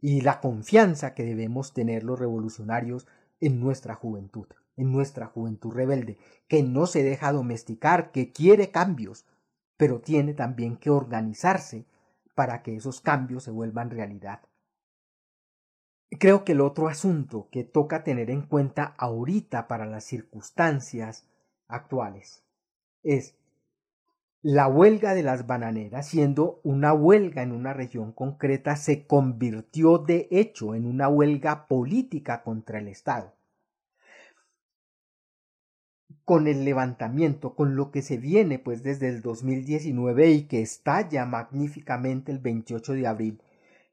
y la confianza que debemos tener los revolucionarios en nuestra juventud, en nuestra juventud rebelde, que no se deja domesticar, que quiere cambios, pero tiene también que organizarse para que esos cambios se vuelvan realidad. Creo que el otro asunto que toca tener en cuenta ahorita para las circunstancias actuales es la huelga de las bananeras, siendo una huelga en una región concreta, se convirtió de hecho en una huelga política contra el Estado. Con el levantamiento, con lo que se viene pues desde el 2019 y que estalla magníficamente el 28 de abril,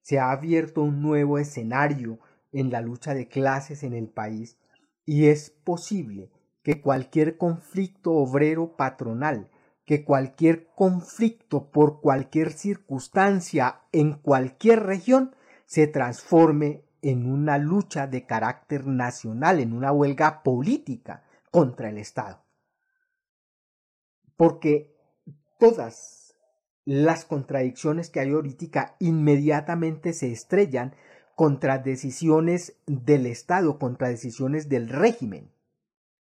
se ha abierto un nuevo escenario en la lucha de clases en el país y es posible que cualquier conflicto obrero patronal que cualquier conflicto por cualquier circunstancia en cualquier región se transforme en una lucha de carácter nacional, en una huelga política contra el Estado. Porque todas las contradicciones que hay ahorita inmediatamente se estrellan contra decisiones del Estado, contra decisiones del régimen,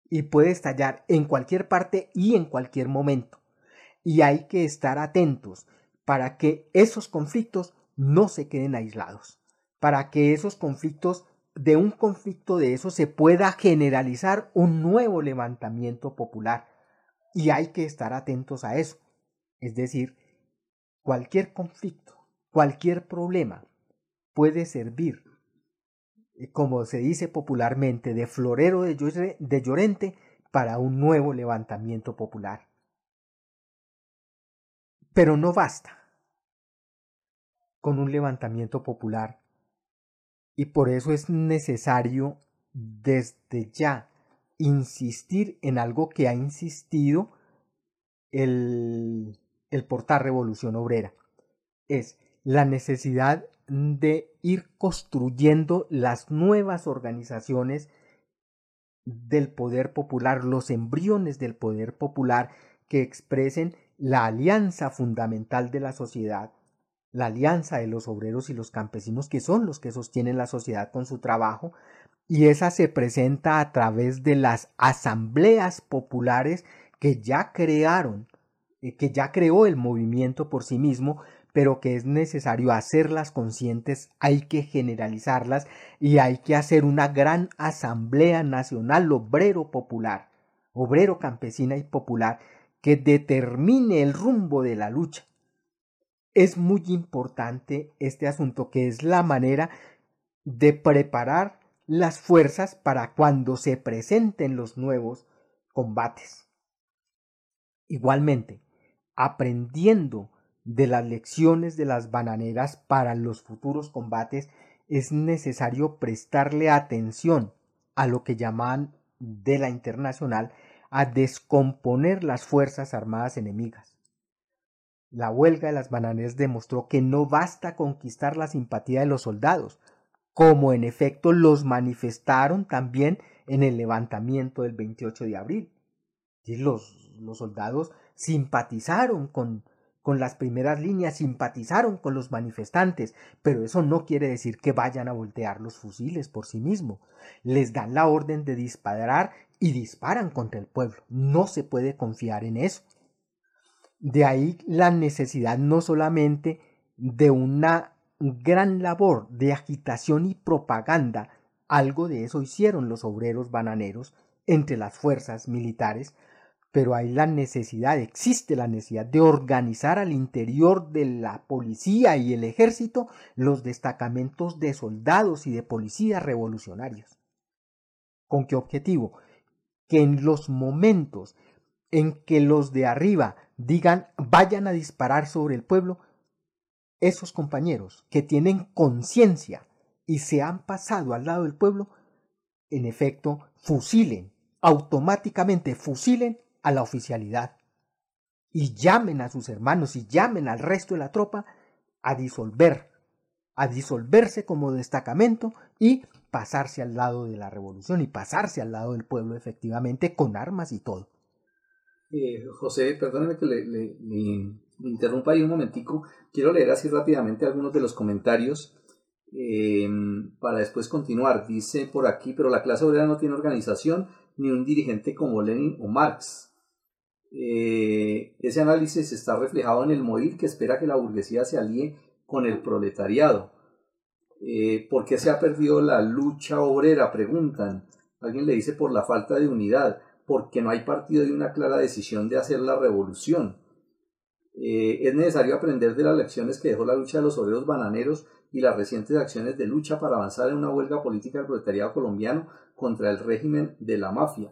y puede estallar en cualquier parte y en cualquier momento y hay que estar atentos para que esos conflictos no se queden aislados, para que esos conflictos, de un conflicto de eso se pueda generalizar un nuevo levantamiento popular, Y hay que estar atentos a eso. Es decir, cualquier conflicto, cualquier problema puede servir, eh, como se dice popularmente, de florero de Llorente para un nuevo levantamiento popular. Pero no basta con un levantamiento popular y por eso es necesario desde ya insistir en algo que ha insistido el, el portal Revolución Obrera. Es la necesidad de ir construyendo las nuevas organizaciones del poder popular, los embriones del poder popular que expresen la alianza fundamental de la sociedad, la alianza de los obreros y los campesinos que son los que sostienen la sociedad con su trabajo, y esa se presenta a través de las asambleas populares que ya crearon, eh, que ya creó el movimiento por sí mismo, pero que es necesario hacerlas conscientes, hay que generalizarlas y hay que hacer una gran asamblea nacional obrero popular, obrero campesina y popular, que determine el rumbo de la lucha. Es muy importante este asunto, que es la manera de preparar las fuerzas para cuando se presenten los nuevos combates. Igualmente, aprendiendo de las lecciones de las bananeras para los futuros combates, es necesario prestarle atención a lo que llaman de la internacional a descomponer las fuerzas armadas enemigas. La huelga de las bananeras demostró que no basta conquistar la simpatía de los soldados, como en efecto los manifestaron también en el levantamiento del 28 de abril. Y los, los soldados simpatizaron con, con las primeras líneas, simpatizaron con los manifestantes, pero eso no quiere decir que vayan a voltear los fusiles por sí mismos. Les dan la orden de disparar y disparan contra el pueblo. No se puede confiar en eso. De ahí la necesidad no solamente de una gran labor de agitación y propaganda, algo de eso hicieron los obreros bananeros entre las fuerzas militares, pero hay la necesidad, existe la necesidad de organizar al interior de la policía y el ejército los destacamentos de soldados y de policías revolucionarios. ¿Con qué objetivo? Que en los momentos en que los de arriba digan vayan a disparar sobre el pueblo, esos compañeros que tienen conciencia y se han pasado al lado del pueblo, en efecto, fusilen, automáticamente fusilen a la oficialidad y llamen a sus hermanos y llamen al resto de la tropa a disolver, a disolverse como destacamento y pasarse al lado de la revolución y pasarse al lado del pueblo efectivamente con armas y todo. Eh, José, perdóneme que le, interrumpa ahí un momentico. Quiero leer así rápidamente algunos de los comentarios eh, para después continuar. Dice por aquí, pero la clase obrera no tiene organización ni un dirigente como Lenin o Marx. Eh, ese análisis está reflejado en el modelo que espera que la burguesía se alíe con el proletariado. Eh, ¿Por qué se ha perdido la lucha obrera? Preguntan. Alguien le dice por la falta de unidad, porque no hay partido y una clara decisión de hacer la revolución. Eh, es necesario aprender de las lecciones que dejó la lucha de los obreros bananeros y las recientes acciones de lucha para avanzar en una huelga política del proletariado colombiano contra el régimen de la mafia.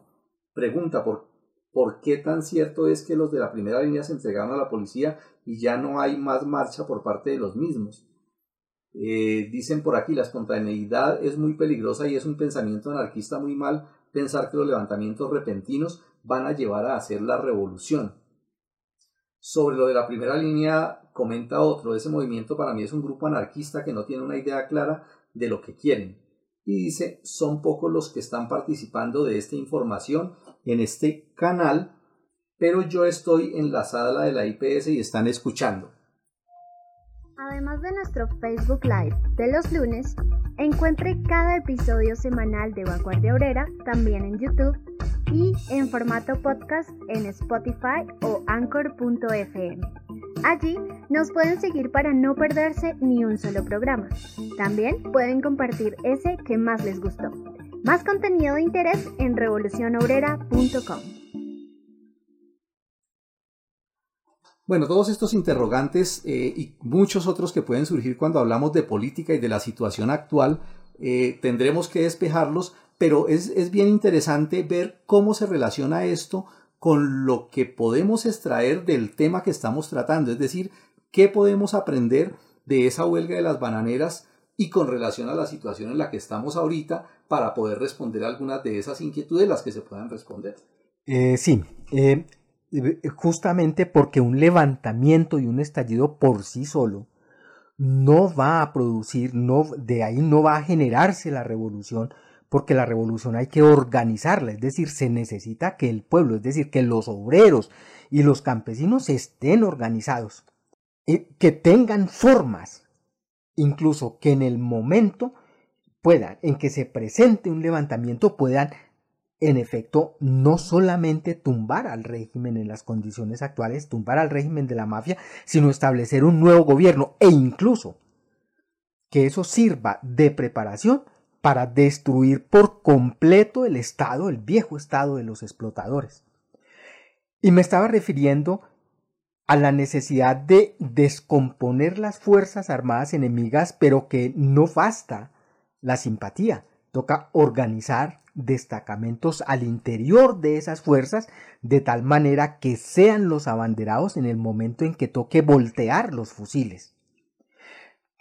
Pregunta, ¿por ¿Por qué tan cierto es que los de la primera línea se entregaron a la policía y ya no hay más marcha por parte de los mismos? Eh, dicen por aquí, la espontaneidad es muy peligrosa y es un pensamiento anarquista muy mal pensar que los levantamientos repentinos van a llevar a hacer la revolución. Sobre lo de la primera línea, comenta otro, ese movimiento para mí es un grupo anarquista que no tiene una idea clara de lo que quieren. Y dice, son pocos los que están participando de esta información en este canal, pero yo estoy en la sala de la IPS y están escuchando. Además de nuestro Facebook Live de los lunes, encuentre cada episodio semanal de Vanguardia Obrera también en YouTube y en formato podcast en Spotify o anchor.fm. Allí nos pueden seguir para no perderse ni un solo programa. También pueden compartir ese que más les gustó. Más contenido de interés en revolucionobrera.com. Bueno, todos estos interrogantes eh, y muchos otros que pueden surgir cuando hablamos de política y de la situación actual, eh, tendremos que despejarlos, pero es, es bien interesante ver cómo se relaciona esto con lo que podemos extraer del tema que estamos tratando, es decir, qué podemos aprender de esa huelga de las bananeras y con relación a la situación en la que estamos ahorita para poder responder algunas de esas inquietudes las que se puedan responder. Eh, sí, eh, justamente porque un levantamiento y un estallido por sí solo no va a producir, no, de ahí no va a generarse la revolución, porque la revolución hay que organizarla, es decir, se necesita que el pueblo, es decir, que los obreros y los campesinos estén organizados, que tengan formas, incluso que en el momento puedan, en que se presente un levantamiento, puedan en efecto no solamente tumbar al régimen en las condiciones actuales, tumbar al régimen de la mafia, sino establecer un nuevo gobierno e incluso que eso sirva de preparación para destruir por completo el Estado, el viejo Estado de los explotadores. Y me estaba refiriendo a la necesidad de descomponer las Fuerzas Armadas enemigas, pero que no basta la simpatía. Toca organizar destacamentos al interior de esas fuerzas de tal manera que sean los abanderados en el momento en que toque voltear los fusiles.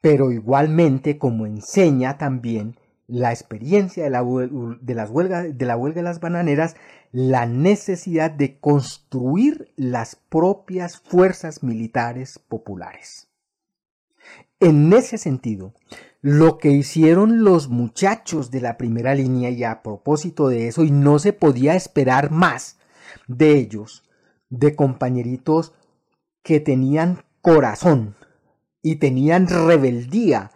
Pero igualmente, como enseña también la experiencia de la, las de la huelga de las bananeras, la necesidad de construir las propias fuerzas militares populares. En ese sentido, lo que hicieron los muchachos de la primera línea y a propósito de eso, y no se podía esperar más de ellos, de compañeritos que tenían corazón y tenían rebeldía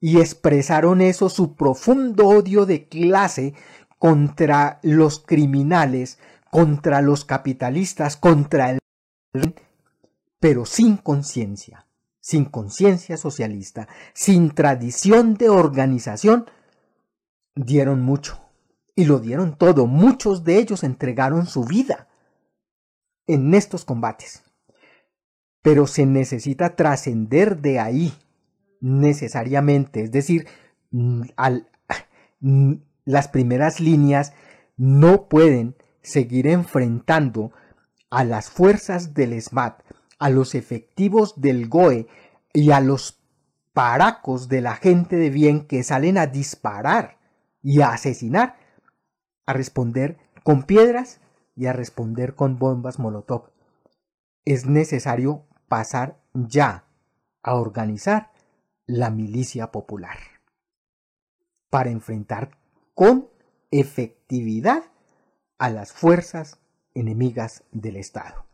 y expresaron eso su profundo odio de clase contra los criminales, contra los capitalistas, contra el pero sin conciencia, sin conciencia socialista, sin tradición de organización, dieron mucho. Y lo dieron todo. Muchos de ellos entregaron su vida en estos combates. Pero se necesita trascender de ahí necesariamente. Es decir, mm, mm, las primeras líneas no pueden seguir enfrentando a las fuerzas del SMAT, a los efectivos del GOE y a los paracos de la gente de bien que salen a disparar y a asesinar, a responder con piedras y a responder con bombas Molotov. Es necesario pasar ya a organizar la milicia popular para enfrentar con efectividad a las fuerzas enemigas del Estado.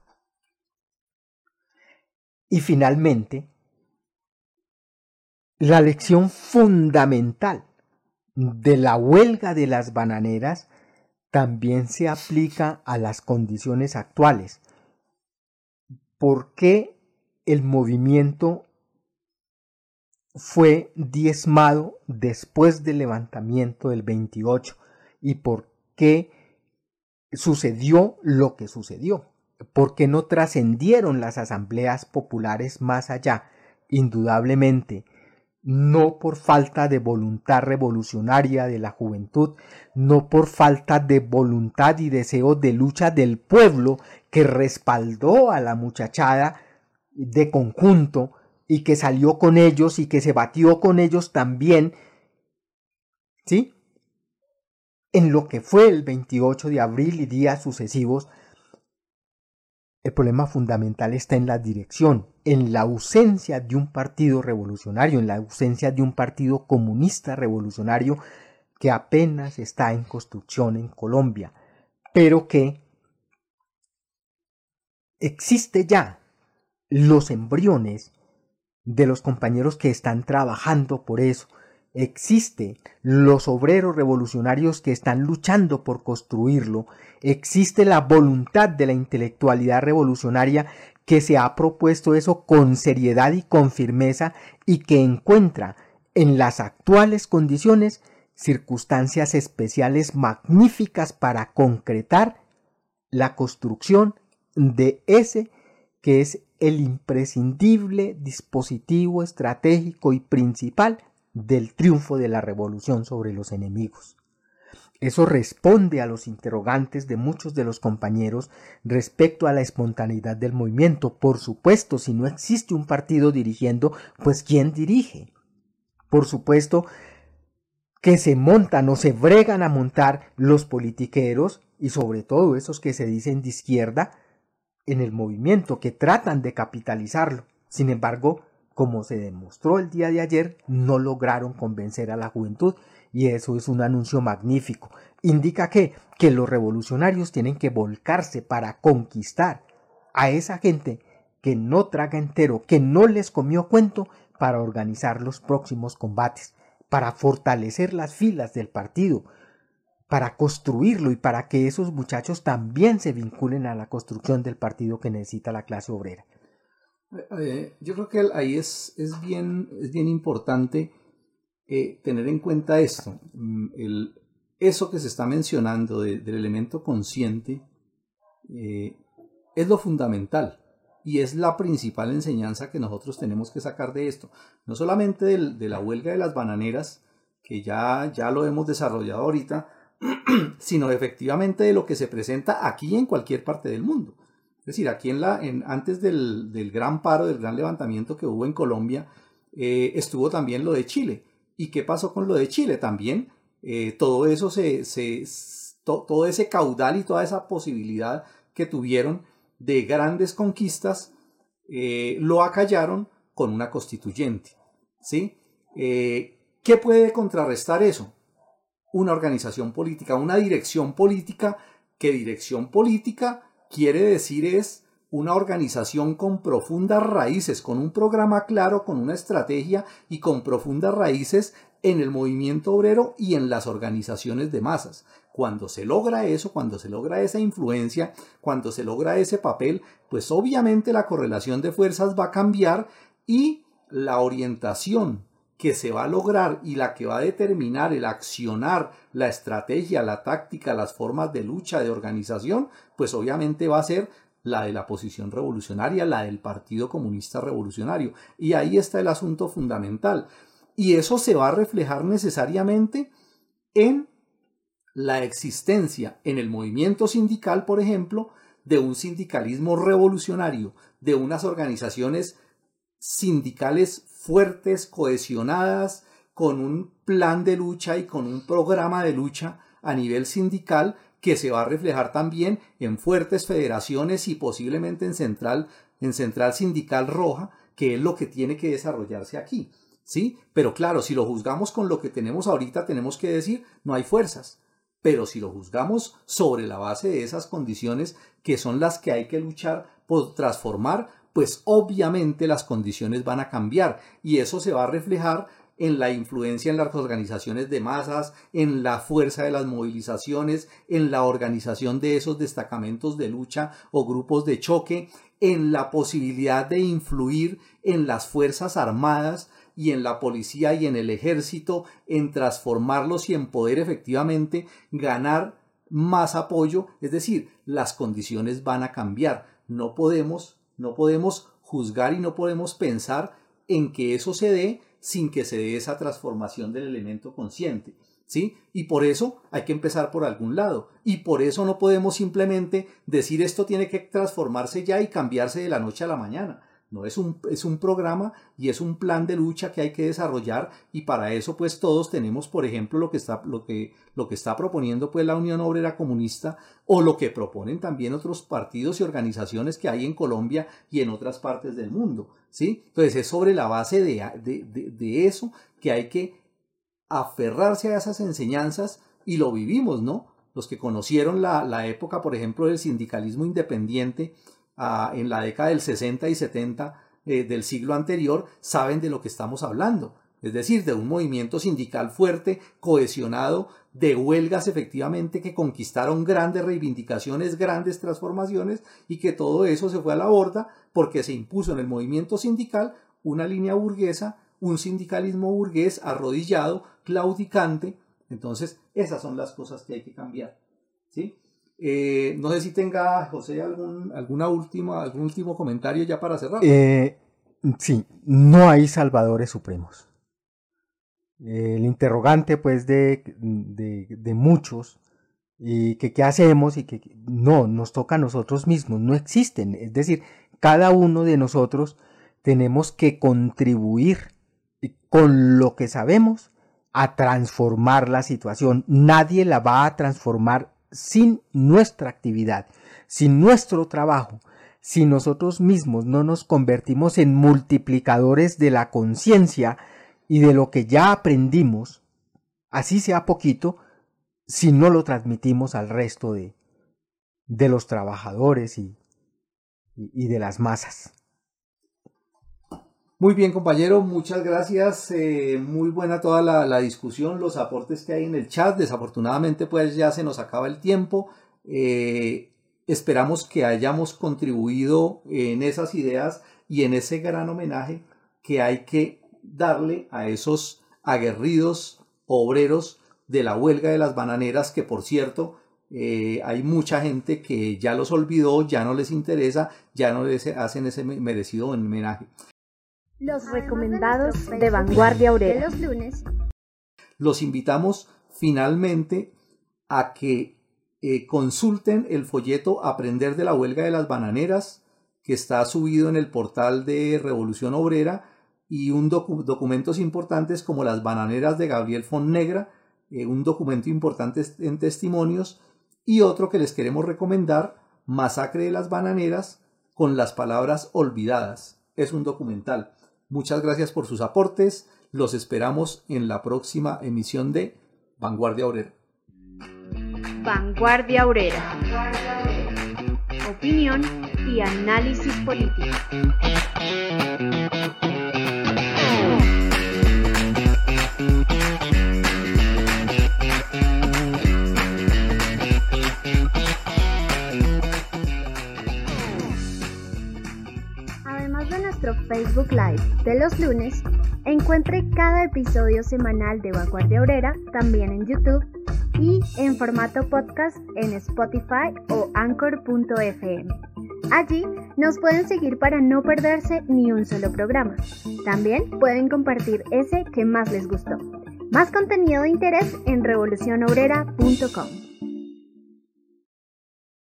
Y finalmente, la lección fundamental de la huelga de las bananeras también se aplica a las condiciones actuales. ¿Por qué el movimiento fue diezmado después del levantamiento del 28 y por qué sucedió lo que sucedió, por qué no trascendieron las asambleas populares más allá, indudablemente, no por falta de voluntad revolucionaria de la juventud, no por falta de voluntad y deseo de lucha del pueblo que respaldó a la muchachada de conjunto, y que salió con ellos y que se batió con ellos también, ¿sí? En lo que fue el 28 de abril y días sucesivos, el problema fundamental está en la dirección, en la ausencia de un partido revolucionario, en la ausencia de un partido comunista revolucionario que apenas está en construcción en Colombia, pero que existe ya los embriones de los compañeros que están trabajando por eso. Existe los obreros revolucionarios que están luchando por construirlo. Existe la voluntad de la intelectualidad revolucionaria que se ha propuesto eso con seriedad y con firmeza y que encuentra en las actuales condiciones circunstancias especiales magníficas para concretar la construcción de ese que es el imprescindible dispositivo estratégico y principal del triunfo de la revolución sobre los enemigos. Eso responde a los interrogantes de muchos de los compañeros respecto a la espontaneidad del movimiento. Por supuesto, si no existe un partido dirigiendo, pues ¿quién dirige? Por supuesto que se montan o se bregan a montar los politiqueros y sobre todo esos que se dicen de izquierda en el movimiento, que tratan de capitalizarlo. Sin embargo, como se demostró el día de ayer, no lograron convencer a la juventud y eso es un anuncio magnífico. Indica que, que los revolucionarios tienen que volcarse para conquistar a esa gente que no traga entero, que no les comió cuento para organizar los próximos combates, para fortalecer las filas del partido, para construirlo y para que esos muchachos también se vinculen a la construcción del partido que necesita la clase obrera. Eh, yo creo que ahí es, es, bien, es bien importante tener en cuenta esto. Mm, el, eso que se está mencionando del elemento consciente eh, es lo fundamental y es la principal enseñanza que nosotros tenemos que sacar de esto. No solamente del, de la huelga de las bananeras, que ya, ya lo hemos desarrollado ahorita, sino efectivamente de lo que se presenta aquí en cualquier parte del mundo. Es decir, aquí en la, en, antes del, del, gran paro, del gran levantamiento que hubo en Colombia, eh, estuvo también lo de Chile. ¿Y qué pasó con lo de Chile? También eh, todo eso se, se to, todo ese caudal y toda esa posibilidad que tuvieron de grandes conquistas eh, lo acallaron con una constituyente. ¿sí? Eh, ¿Qué puede contrarrestar eso? Una organización política, una dirección política, que dirección política quiere decir es una organización con profundas raíces, con un programa claro, con una estrategia y con profundas raíces en el movimiento obrero y en las organizaciones de masas. Cuando se logra eso, cuando se logra esa influencia, cuando se logra ese papel, pues obviamente la correlación de fuerzas va a cambiar y la orientación que se va a lograr y la que va a determinar el accionar, la estrategia, la táctica, las formas de lucha, de organización, pues obviamente va a ser la de la posición revolucionaria, la del Partido Comunista Revolucionario. Y ahí está el asunto fundamental. Y eso se va a reflejar necesariamente en la existencia en el movimiento sindical, por ejemplo, de un sindicalismo revolucionario, de unas organizaciones sindicales fuertes, cohesionadas, con un plan de lucha y con un programa de lucha a nivel sindical que se va a reflejar también en fuertes federaciones y posiblemente en central, en central sindical roja, que es lo que tiene que desarrollarse aquí. ¿Sí? Pero claro, si lo juzgamos con lo que tenemos ahorita, tenemos que decir, no hay fuerzas. Pero si lo juzgamos sobre la base de esas condiciones que son las que hay que luchar por transformar, pues obviamente las condiciones van a cambiar y eso se va a reflejar en la influencia en las organizaciones de masas, en la fuerza de las movilizaciones, en la organización de esos destacamentos de lucha o grupos de choque, en la posibilidad de influir en las fuerzas armadas y en la policía y en el ejército, en transformarlos y en poder efectivamente ganar más apoyo, es decir, las condiciones van a cambiar. No podemos, no podemos juzgar y no podemos pensar en que eso se dé sin que se dé esa transformación del elemento consciente. ¿Sí? Y por eso hay que empezar por algún lado. Y por eso no podemos simplemente decir esto tiene que transformarse ya y cambiarse de la noche a la mañana. No es un, es un programa y es un plan de lucha que hay que desarrollar y para eso pues todos tenemos por ejemplo lo que está, lo que, lo que está proponiendo pues la Unión Obrera Comunista o lo que proponen también otros partidos y organizaciones que hay en Colombia y en otras partes del mundo. ¿sí? Entonces es sobre la base de, de, eso que hay que aferrarse a esas enseñanzas y lo vivimos, ¿no? Los que conocieron la, la época, por ejemplo, del sindicalismo independiente, en la década del 60 y 70 eh, del siglo anterior saben de lo que estamos hablando. Es decir, de un movimiento sindical fuerte, cohesionado, de huelgas efectivamente que conquistaron grandes reivindicaciones, grandes transformaciones y que todo eso se fue a la borda porque se impuso en el movimiento sindical una línea burguesa, un sindicalismo burgués arrodillado, claudicante. Entonces, esas son las cosas que hay que cambiar. ¿sí? Eh, no sé si tenga, José, algún, alguna última, algún último comentario ya para cerrar. Eh, sí, no hay salvadores supremos. El interrogante, pues, de, de, de muchos, y que qué hacemos y que no, nos toca a nosotros mismos, no existen. Es decir, cada uno de nosotros tenemos que contribuir con lo que sabemos a transformar la situación. Nadie la va a transformar sin nuestra actividad, sin nuestro trabajo. Si nosotros mismos no nos convertimos en multiplicadores de la conciencia y de lo que ya aprendimos, así sea poquito, si no lo transmitimos al resto de, de los trabajadores y, y, de las masas. Muy bien, compañero, muchas gracias. Eh, muy buena toda la, discusión, los aportes que hay en el chat. Desafortunadamente, pues ya se nos acaba el tiempo. Eh, esperamos que hayamos contribuido en esas ideas y en ese gran homenaje que hay que darle a esos aguerridos obreros de la huelga de las bananeras, que por cierto, eh, hay mucha gente que ya los olvidó, ya no les interesa, ya no les hacen ese merecido homenaje. Los recomendados de Vanguardia Obrera los lunes. Los invitamos finalmente a que eh, consulten el folleto Aprender de la huelga de las bananeras, que está subido en el portal de Revolución Obrera, y un documentos importantes como las bananeras de Gabriel Fonnegra, eh, un documento importante en testimonios y otro que les queremos recomendar, Masacre de las Bananeras con las palabras olvidadas. Es un documental. Muchas gracias por sus aportes. Los esperamos en la próxima emisión de Vanguardia Obrera. Vanguardia Obrera. Opinión y análisis político. Facebook Live de los lunes, encuentre cada episodio semanal de Vanguardia Obrera también en YouTube y en formato podcast en Spotify o anchor.fm. Allí nos pueden seguir para no perderse ni un solo programa. También pueden compartir ese que más les gustó. Más contenido de interés en revolucionobrera.com.